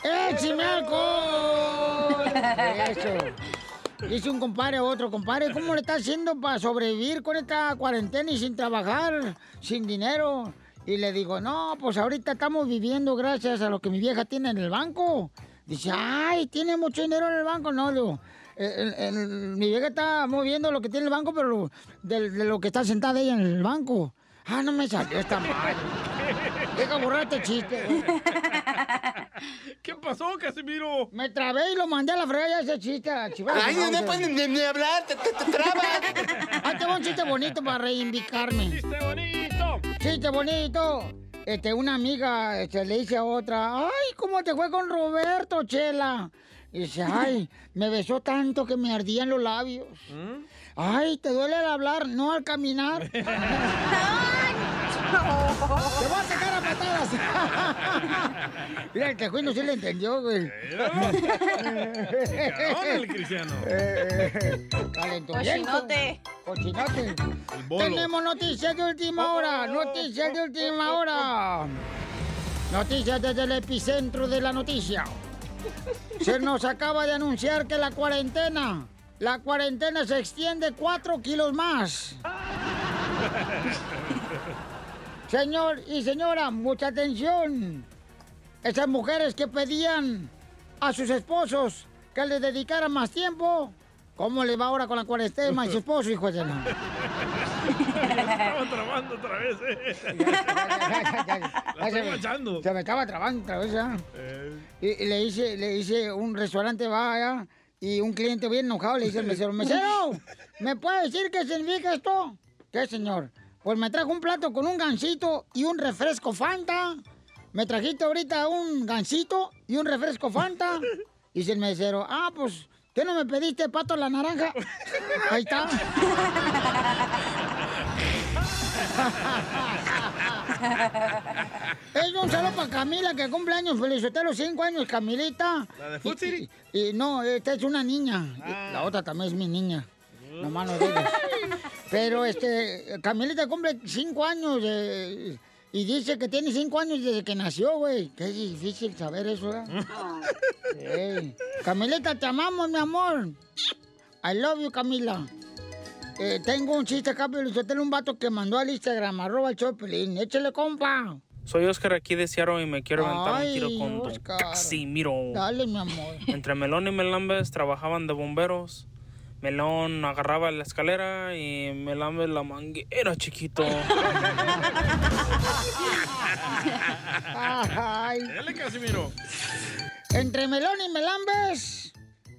¡Échame alcohol! Eso. Dice un compadre a otro, compadre, ¿cómo le está haciendo para sobrevivir con esta cuarentena y sin trabajar, sin dinero? Y le digo, no, pues ahorita estamos viviendo gracias a lo que mi vieja tiene en el banco. Dice, ay, tiene mucho dinero en el banco. No, digo, "Eh, el- el- mi vieja está moviendo lo que tiene el banco, pero de, de lo que está sentada ella en el banco. Ah, no me salió esta madre. Deja borrar este chiste. ¿Qué pasó, Casimiro? Me trabé y lo mandé a la fregada ese chiste. a chivar Ay, no madre. puedes ni, ni hablar, te, te, te trabas. Ah, tengo un chiste bonito para reivindicarme. ¡Chiste bonito! ¡Chiste bonito! Este, una amiga este, le dice a otra, ¡ay, cómo te fue con Roberto, Chela! Y dice, ¡ay, me besó tanto que me ardían los labios! ¡Ay, te duele al hablar, no al caminar! ¡Te voy a sacar a patadas! Mira, el tejuino sí le entendió, güey. Carón el cristiano. Eh. Cochinote. Cochinote. Tenemos noticias de última hora. Noticias de última hora. Noticias desde el epicentro de la noticia. Se nos acaba de anunciar que la cuarentena, la cuarentena se extiende cuatro kilos más. Señor y señora, mucha atención. Esas mujeres que pedían a sus esposos que les dedicaran más tiempo, ¿cómo le va ahora con la cuarentena y su esposo, hijo de la... Estaba trabando otra vez, eh. Estoy guachando. Se me estaba trabando otra vez, ¿ya? Eh, Y, y le hice, le hice un restaurante va allá y un cliente bien enojado le dice al mesero, mesero, ¿me puede decir qué significa esto? ¿Qué, señor? Pues me trajo un plato con un gansito y un refresco Fanta. Me trajiste ahorita un gansito y un refresco Fanta. Dice el mesero, ah, pues, ¿qué no me pediste pato a la naranja? Ahí está. Es un saludo para Camila que cumple años. Felicité los cinco años, Camilita. ¿La de Food City? Y, y no, esta es una niña. La otra también es mi niña. No digas. Pero este, Camilita cumple cinco años eh, y dice que tiene cinco años desde que nació, güey. Qué difícil saber eso, ¿eh? Ey. Camilita, te amamos, mi amor. I love you, Camila. Eh, tengo un chiste acá, pero tengo un vato que mandó al Instagram, arroba el Choplin. Échale, compa. Soy Oscar aquí de Seattle y me quiero aventar un tiro con Don Oscar. Casimiro. Dale, mi amor. Entre Melón y Melambes trabajaban de bomberos. Melón agarraba la escalera y Melambes la manguera, chiquito. Ay. Dale, Casimiro. Entre Melón y Melambes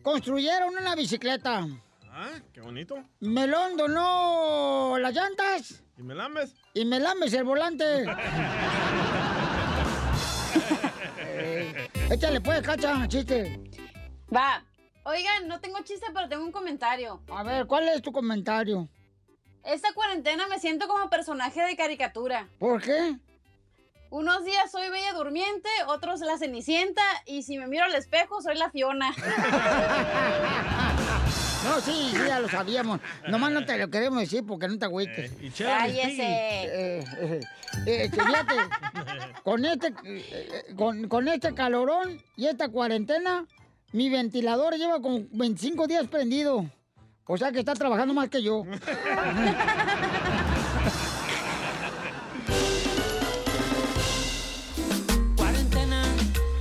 construyeron una bicicleta. Ah, qué bonito. Melón donó las llantas ¿Y me lambes? y Melambes el volante. Eh, Échale pues, cacha, chiste. Va. Oigan, no tengo chiste, pero tengo un comentario. A ver, ¿cuál es tu comentario? Esta cuarentena me siento como personaje de caricatura. ¿Por qué? Unos días soy Bella Durmiente, otros la Cenicienta, y si me miro al espejo, soy la Fiona. No, sí, sí, ya lo sabíamos. Nomás no te lo queremos decir porque no te agüites. Cállese. Eh, eh, eh, que fíjate, con este, eh, con, con este calorón y esta cuarentena, mi ventilador lleva como 25 días prendido. O sea que está trabajando más que yo. Cuarentena,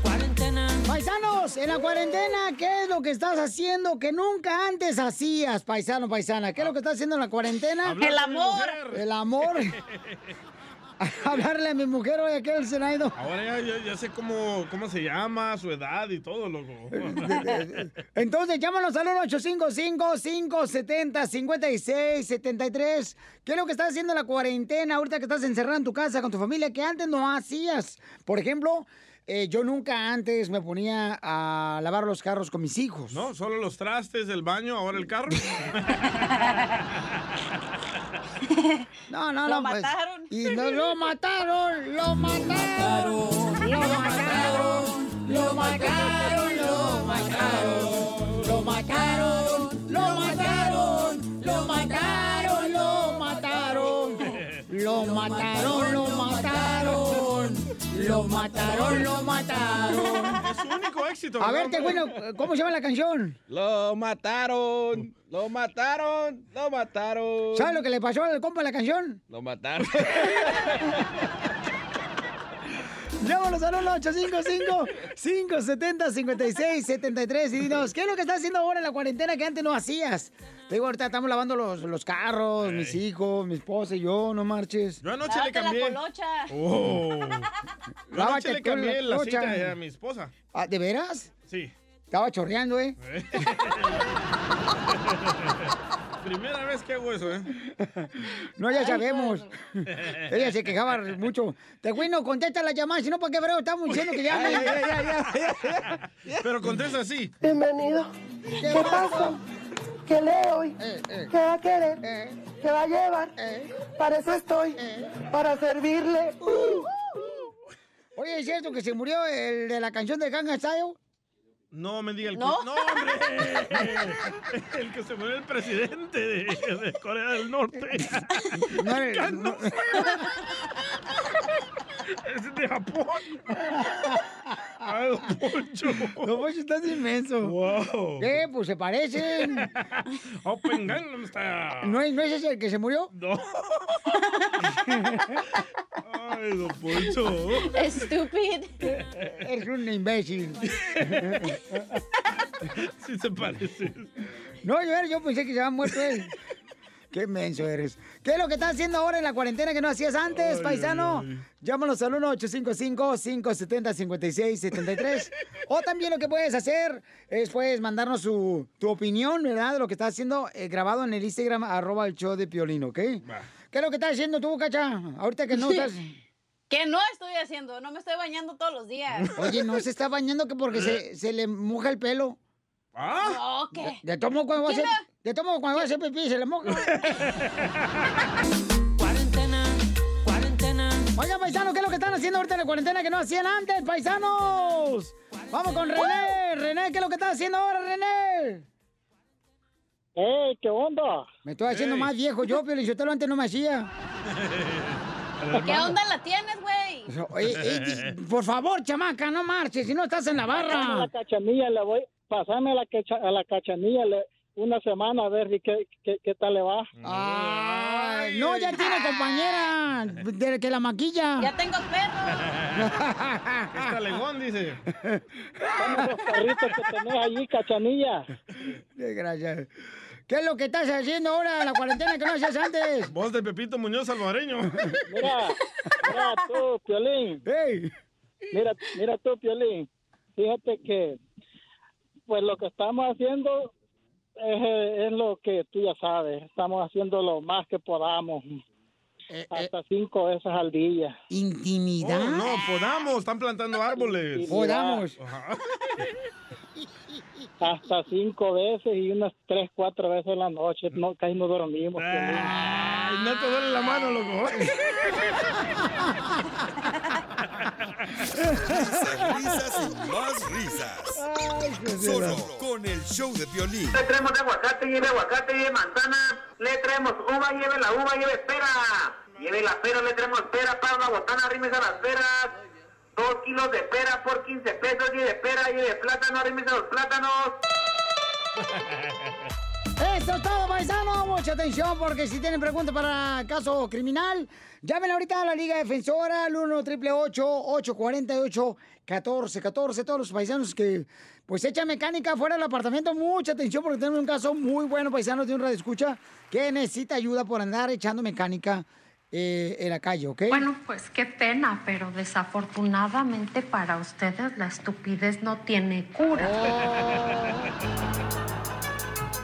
cuarentena. Paisanos, en la cuarentena, ¿qué es lo que estás haciendo que nunca antes hacías, paisano, paisana? ¿Qué es lo que estás haciendo en la cuarentena? El amor. El amor. Hablarle a mi mujer hoy aquel Zenaido. Ahora ya, ya, ya sé cómo, cómo se llama, su edad y todo, loco. Entonces, llámanos al 1-855-570-5673. ¿Qué es lo que estás haciendo en la cuarentena ahorita que estás encerrado en tu casa con tu familia que antes no hacías? Por ejemplo, eh, yo nunca antes me ponía a lavar los carros con mis hijos. ¿No? Solo los trastes del baño, ahora el carro. No, no, lo no. Pues, mataron. y no, lo mataron, lo mataron. Lo mataron, lo mataron, lo mataron. Lo mataron, lo mataron, lo mataron, lo mataron. Lo mataron, lo mataron lo mataron, lo mataron. Es su único éxito. A ver, te bueno, ¿cómo se llama la canción? Lo mataron, lo mataron, lo mataron. ¿Sabes lo que le pasó al compa la canción? Lo mataron. Llámanos al 855-570-5673 y dinos, ¿qué es lo que estás haciendo ahora en la cuarentena que antes no hacías? Te digo, ahorita estamos lavando los, los carros, mis hijos, mi esposa y yo, no marches. Yo anoche le Lávate la cambié. colocha. Oh. Yo anoche le cambié la colocha. cita a mi esposa. Ah, ¿De veras? Sí. Estaba chorreando, ¿eh? Primera vez que hago eso, ¿eh? No, ya sabemos. Ella se quejaba mucho. Te no contesta la llamada, si no, ¿para qué bravo? Estamos diciendo que llame. Pero contesta así. Bienvenido. ¿Qué pasa? ¿Qué lee hoy? ¿Qué va a querer? ¿Qué va a llevar? Para eso estoy. Para servirle. Oye, ¿es cierto que se murió el de la canción de Gangnam Style? No me diga el ¿No? que- No, hombre. El que se murió el presidente de, de Corea del Norte. No, Gangnam no- Es de Japón. Ay, don Poncho. No, pues estás inmenso. Wow. ¿Qué? Pues se parecen. Open Gangnam Style. ¿No es, ¿No es ese el que se murió? No. Ay, don Poncho. Stupid. Eres un imbécil. Sí se parece. No, yo, yo pensé que se había muerto él. Qué menso eres. ¿Qué es lo que estás haciendo ahora en la cuarentena que no hacías antes, Ay, paisano? ay, ay. Llámanos al 1-855-570-5673. o también lo que puedes hacer es puedes mandarnos su, tu opinión, ¿verdad? De lo que estás haciendo eh, grabado en el Instagram, arroba el show de Piolín, ¿ok? ¿Qué es lo que estás haciendo tú, Cacha? Ahorita que no estás... Que no estoy haciendo, no me estoy bañando todos los días. Oye, no se está bañando que porque se, se le moja el pelo. ¿Ah? No, ¿qué? De tomo cuando va a ¿Quién hacer, de tomo cuando va a hacer pipí se le moja. Cuarentena, cuarentena. Oigan, paisanos, ¿qué es lo que están haciendo ahorita en la cuarentena que no hacían antes, paisanos? Vamos con René. René, ¿qué es lo que estás haciendo ahora, René? ¡Eh, qué onda! Me estoy haciendo más viejo yo, pero yo antes no me hacía. ¿Qué onda la tienes, güey? Oye, eh, por favor, chamaca, no marches, si no estás en la Pasame a la barra. cachanilla, le voy, pasame a la, cacha- a la cachanilla le- una semana a ver si qué, qué, qué tal le va. Ay, no, ya tiene compañera de que la maquilla. Ya tengo perro. Está legón, dice. Dame esos perritos que tenés allí, cachanilla. Desgraciado. ¿Qué es lo que estás haciendo ahora en la cuarentena que no hacías antes? Voz de Pepito Muñoz salvadoreño. Mira, mira tú, Piolín. ¡Ey! Mira, mira tú, Piolín. Fíjate que, pues lo que estamos haciendo es, eh, es lo que tú ya sabes. Estamos haciendo lo más que podamos. Eh, Hasta cinco veces al día. Intimidad. Oh, no, podamos, están plantando árboles. Podamos. Ajá. Hasta cinco veces y unas tres, cuatro veces en la noche. No, casi no dormimos. Ay, no te duele la mano, loco. risas, risas y más risas. Ay, Solo con el show de violín. Le traemos de aguacate, lleve aguacate, lleve manzana. Le traemos uva, lleve la uva, lleve pera. Lleve la pera, le traemos pera, para una botana, rimes a las peras. Dos kilos de pera por 15 pesos, lleve pera, lleve plátano, arrimes a los plátanos. Eso es todo, paisano. Mucha atención porque si tienen preguntas para caso criminal, llamen ahorita a la Liga Defensora al 1 888 848 1414 Todos los paisanos que pues echan mecánica fuera del apartamento, mucha atención porque tenemos un caso muy bueno, paisanos de un radio escucha que necesita ayuda por andar echando mecánica eh, en la calle, ¿ok? Bueno, pues qué pena, pero desafortunadamente para ustedes la estupidez no tiene cura.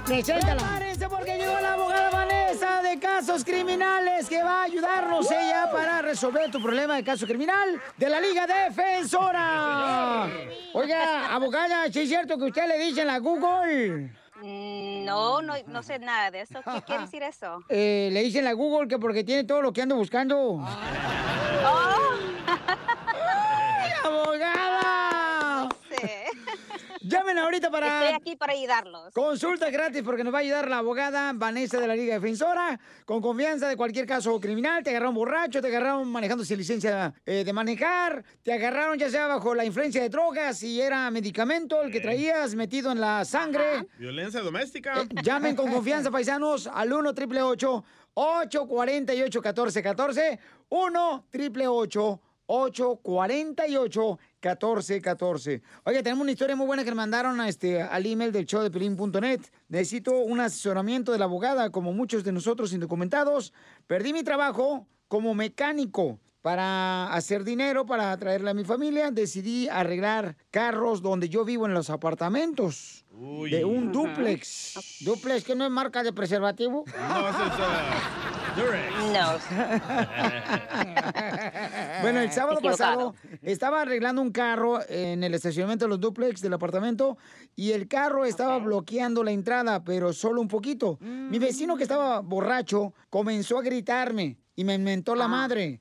Preséntala. Prepárense porque llegó la abogada Vanessa de casos criminales que va a ayudarnos ella para resolver tu problema de caso criminal de la Liga Defensora. Oiga, abogada, ¿sí es cierto que usted le dice en la Google? Mm, No, no, no sé nada de eso. ¿Qué quiere decir eso? Eh, le dicen la Google que porque tiene todo lo que ando buscando. ¡Ay, abogada! Llamen ahorita para... Estoy aquí para ayudarlos. Consulta gratis porque nos va a ayudar la abogada Vanessa de la Liga Defensora. Con confianza de cualquier caso criminal. Te agarraron borracho, te agarraron manejando sin licencia eh, de manejar. Te agarraron ya sea bajo la influencia de drogas y era medicamento el que traías metido en la sangre. Violencia doméstica. Eh, Llamen con confianza, paisanos, al 1 888 848 1414 1 888 848 1414 Oye, tenemos una historia muy buena que me mandaron a este, al email del show de Pelín.net. Necesito un asesoramiento de la abogada, como muchos de nosotros indocumentados. Perdí mi trabajo como mecánico. Para hacer dinero, para traerle a mi familia, decidí arreglar carros donde yo vivo en los apartamentos. Uy. De un duplex. Duplex, que no es marca de preservativo. No, eso es uh, Durex. Bueno, el sábado pasado estaba arreglando un carro en el estacionamiento de los duplex del apartamento y el carro estaba bloqueando la entrada, pero solo un poquito. Mi vecino que estaba borracho comenzó a gritarme y me inventó la madre.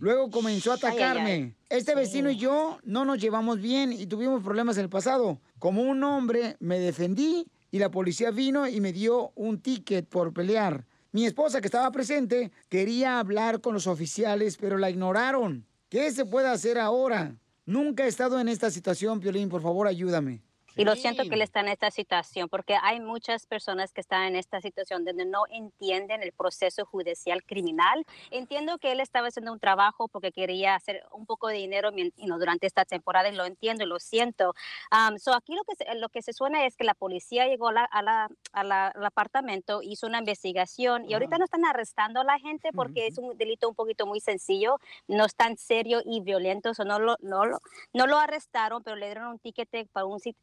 Luego comenzó a Ay, ay, atacarme. ay. Este vecino y yo no nos llevamos bien y tuvimos problemas en el pasado. Como un hombre me defendí y la policía vino y me dio un ticket por pelear. Mi esposa, que estaba presente, quería hablar con los oficiales, pero la ignoraron. ¿Qué se puede hacer ahora? Nunca he estado en esta situación, Piolín. Por favor, ayúdame. Y lo siento que él está en esta situación, porque hay muchas personas que están en esta situación donde no entienden el proceso judicial criminal. Entiendo que él estaba haciendo un trabajo porque quería hacer un poco de dinero durante esta temporada y lo entiendo y lo siento. Um, so aquí lo que, se, lo que se suena es que la policía llegó a la- a la- a la- al apartamento, hizo una investigación y ahorita no están arrestando a la gente porque es un delito un poquito muy sencillo, no es tan serio y violento, so no, lo, no, lo, no lo arrestaron, pero le dieron un ticket para un cit-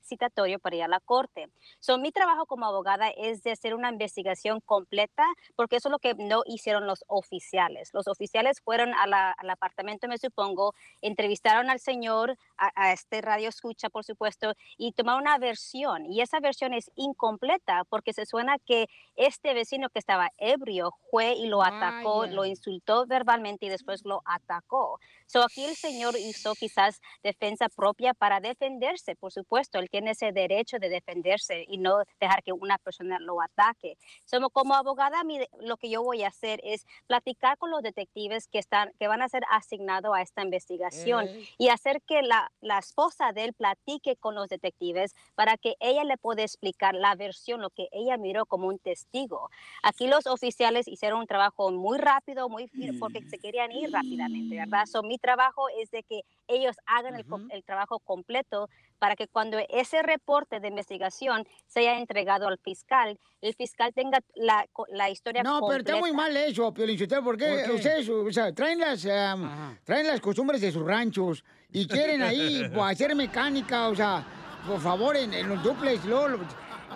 para ir a la corte. So, mi trabajo como abogada es de hacer una investigación completa, porque eso es lo que no hicieron los oficiales. Los oficiales fueron a la- al apartamento, me supongo, entrevistaron al señor, a, a este radio escucha, por supuesto, y tomaron una versión. Y esa versión es incompleta, porque se suena que este vecino que estaba ebrio fue y lo atacó, lo insultó verbalmente y después lo atacó. So, aquí el señor hizo quizás defensa propia para defenderse, por supuesto. Él tiene ese derecho de defenderse y no dejar que una persona lo ataque. So, como abogada, mi- lo que yo voy a hacer es platicar con los detectives que, están, que van a ser asignados a esta investigación Ey. y hacer que la, la esposa de él platique con los detectives para que ella le pueda explicar la versión, lo que ella miró como un testigo. Aquí los oficiales hicieron un trabajo muy rápido, muy porque se querían ir rápidamente, ¿verdad? So, mi trabajo es de que ellos hagan el, co- el trabajo completo para que cuando ese reporte de investigación sea entregado al fiscal, el fiscal tenga la, co- la historia No, pero está muy mal eso, Piolinsotelo, porque ustedes o sea, traen, las, um, traen las costumbres de sus ranchos y quieren ahí pues, hacer mecánica, o sea, por favor, en, en los duplex, luego lo-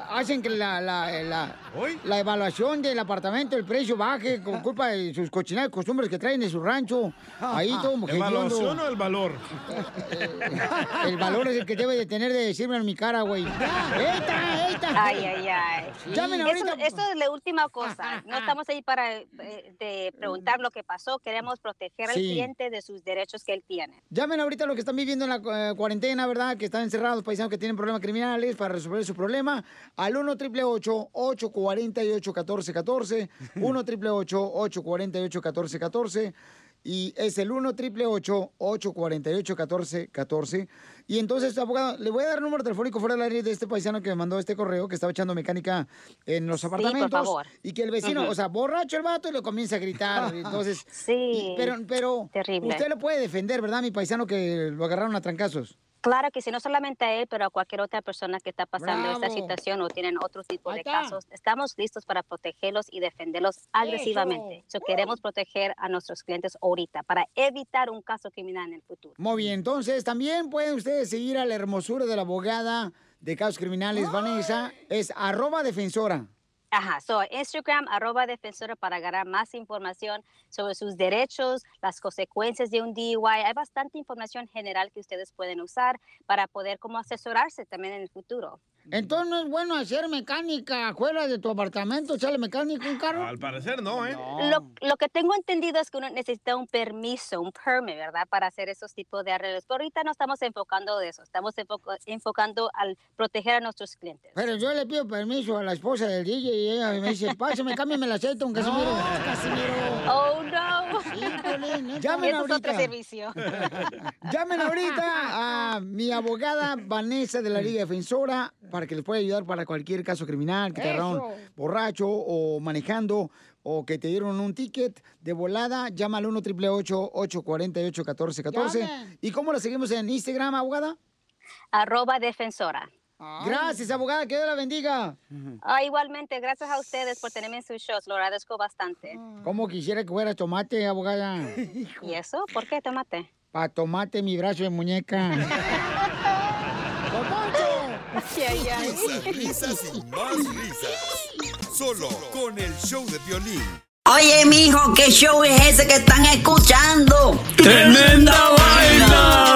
hacen que la, la, la, la evaluación del apartamento, el precio baje con culpa de sus cochinadas costumbres que traen de su rancho. Ahí todo ¿Evaluación o el valor? El valor es el que debe de tener de decirme en mi cara, güey. ¡Eita, eita! Ay, ay, ay. Llamen ahorita. Eso, eso es la última cosa. No estamos ahí para eh, de preguntar lo que pasó. Queremos proteger al Sí. cliente de sus derechos que él tiene. Llamen ahorita a los que están viviendo en la eh, cuarentena, ¿verdad? Que están encerrados, paisanos que tienen problemas criminales para resolver su problema. Al 1 888 848 1414 1 888 848 1414 y es el 1 888 848 1414 Y entonces, abogado, le voy a dar el número telefónico fuera del aire de este paisano que me mandó este correo que estaba echando mecánica en los por apartamentos. favor. Y que el vecino, o sea, borracho el vato y le comienza a gritar. Entonces, Sí, y- pero, pero terrible. usted lo puede defender, ¿verdad, mi paisano que lo agarraron a trancazos? Claro que sí, no solamente a él, pero a cualquier otra persona que está pasando esta situación o tienen otro tipo de casos, estamos listos para protegerlos y defenderlos agresivamente. So, queremos proteger a nuestros clientes ahorita para evitar un caso criminal en el futuro. Muy bien, entonces también pueden ustedes seguir a la hermosura de la abogada de casos criminales, Vanessa, es arroba defensora. Ajá, so Instagram, arroba defensora para agarrar más información sobre sus derechos, las consecuencias de un DUI. Hay bastante información general que ustedes pueden usar para poder como asesorarse también en el futuro. Entonces no es bueno hacer mecánica afuera de tu apartamento, echarle mecánica a un carro. Al parecer no, ¿eh? Lo, lo que tengo entendido es que uno necesita un permiso, un permit, ¿verdad? Para hacer esos tipos de arreglos. Pero ahorita no estamos enfocando de eso, estamos enfoco- enfocando al proteger a nuestros clientes. Pero yo le pido permiso a la esposa del DJ y ella me dice, pásame, cámbiame el aceite, un Casimiro. Casimiro. Oh, no. Llamen Eso es otro ahorita. servicio. Llamen ahorita a mi abogada Vanessa de la Liga Defensora para que les pueda ayudar para cualquier caso criminal, que te agarraron borracho o manejando o que te dieron un ticket de volada. Llama al 1 888 848 1414 Llamen. ¿Y cómo la seguimos en Instagram, abogada? Arroba defensora. Gracias, abogada. Que Dios la bendiga. Ah, igualmente, gracias a ustedes por tenerme en sus shows, lo agradezco bastante. Como quisiera que fuera tomate, abogada. ¿Y eso? ¿Por qué tomate? Pa' tomate mi brazo de muñeca. Risas, risas y más risas. Solo con el show de violín. Oye, mijo, ¿qué show es ese que están escuchando? ¡Tremenda vaina!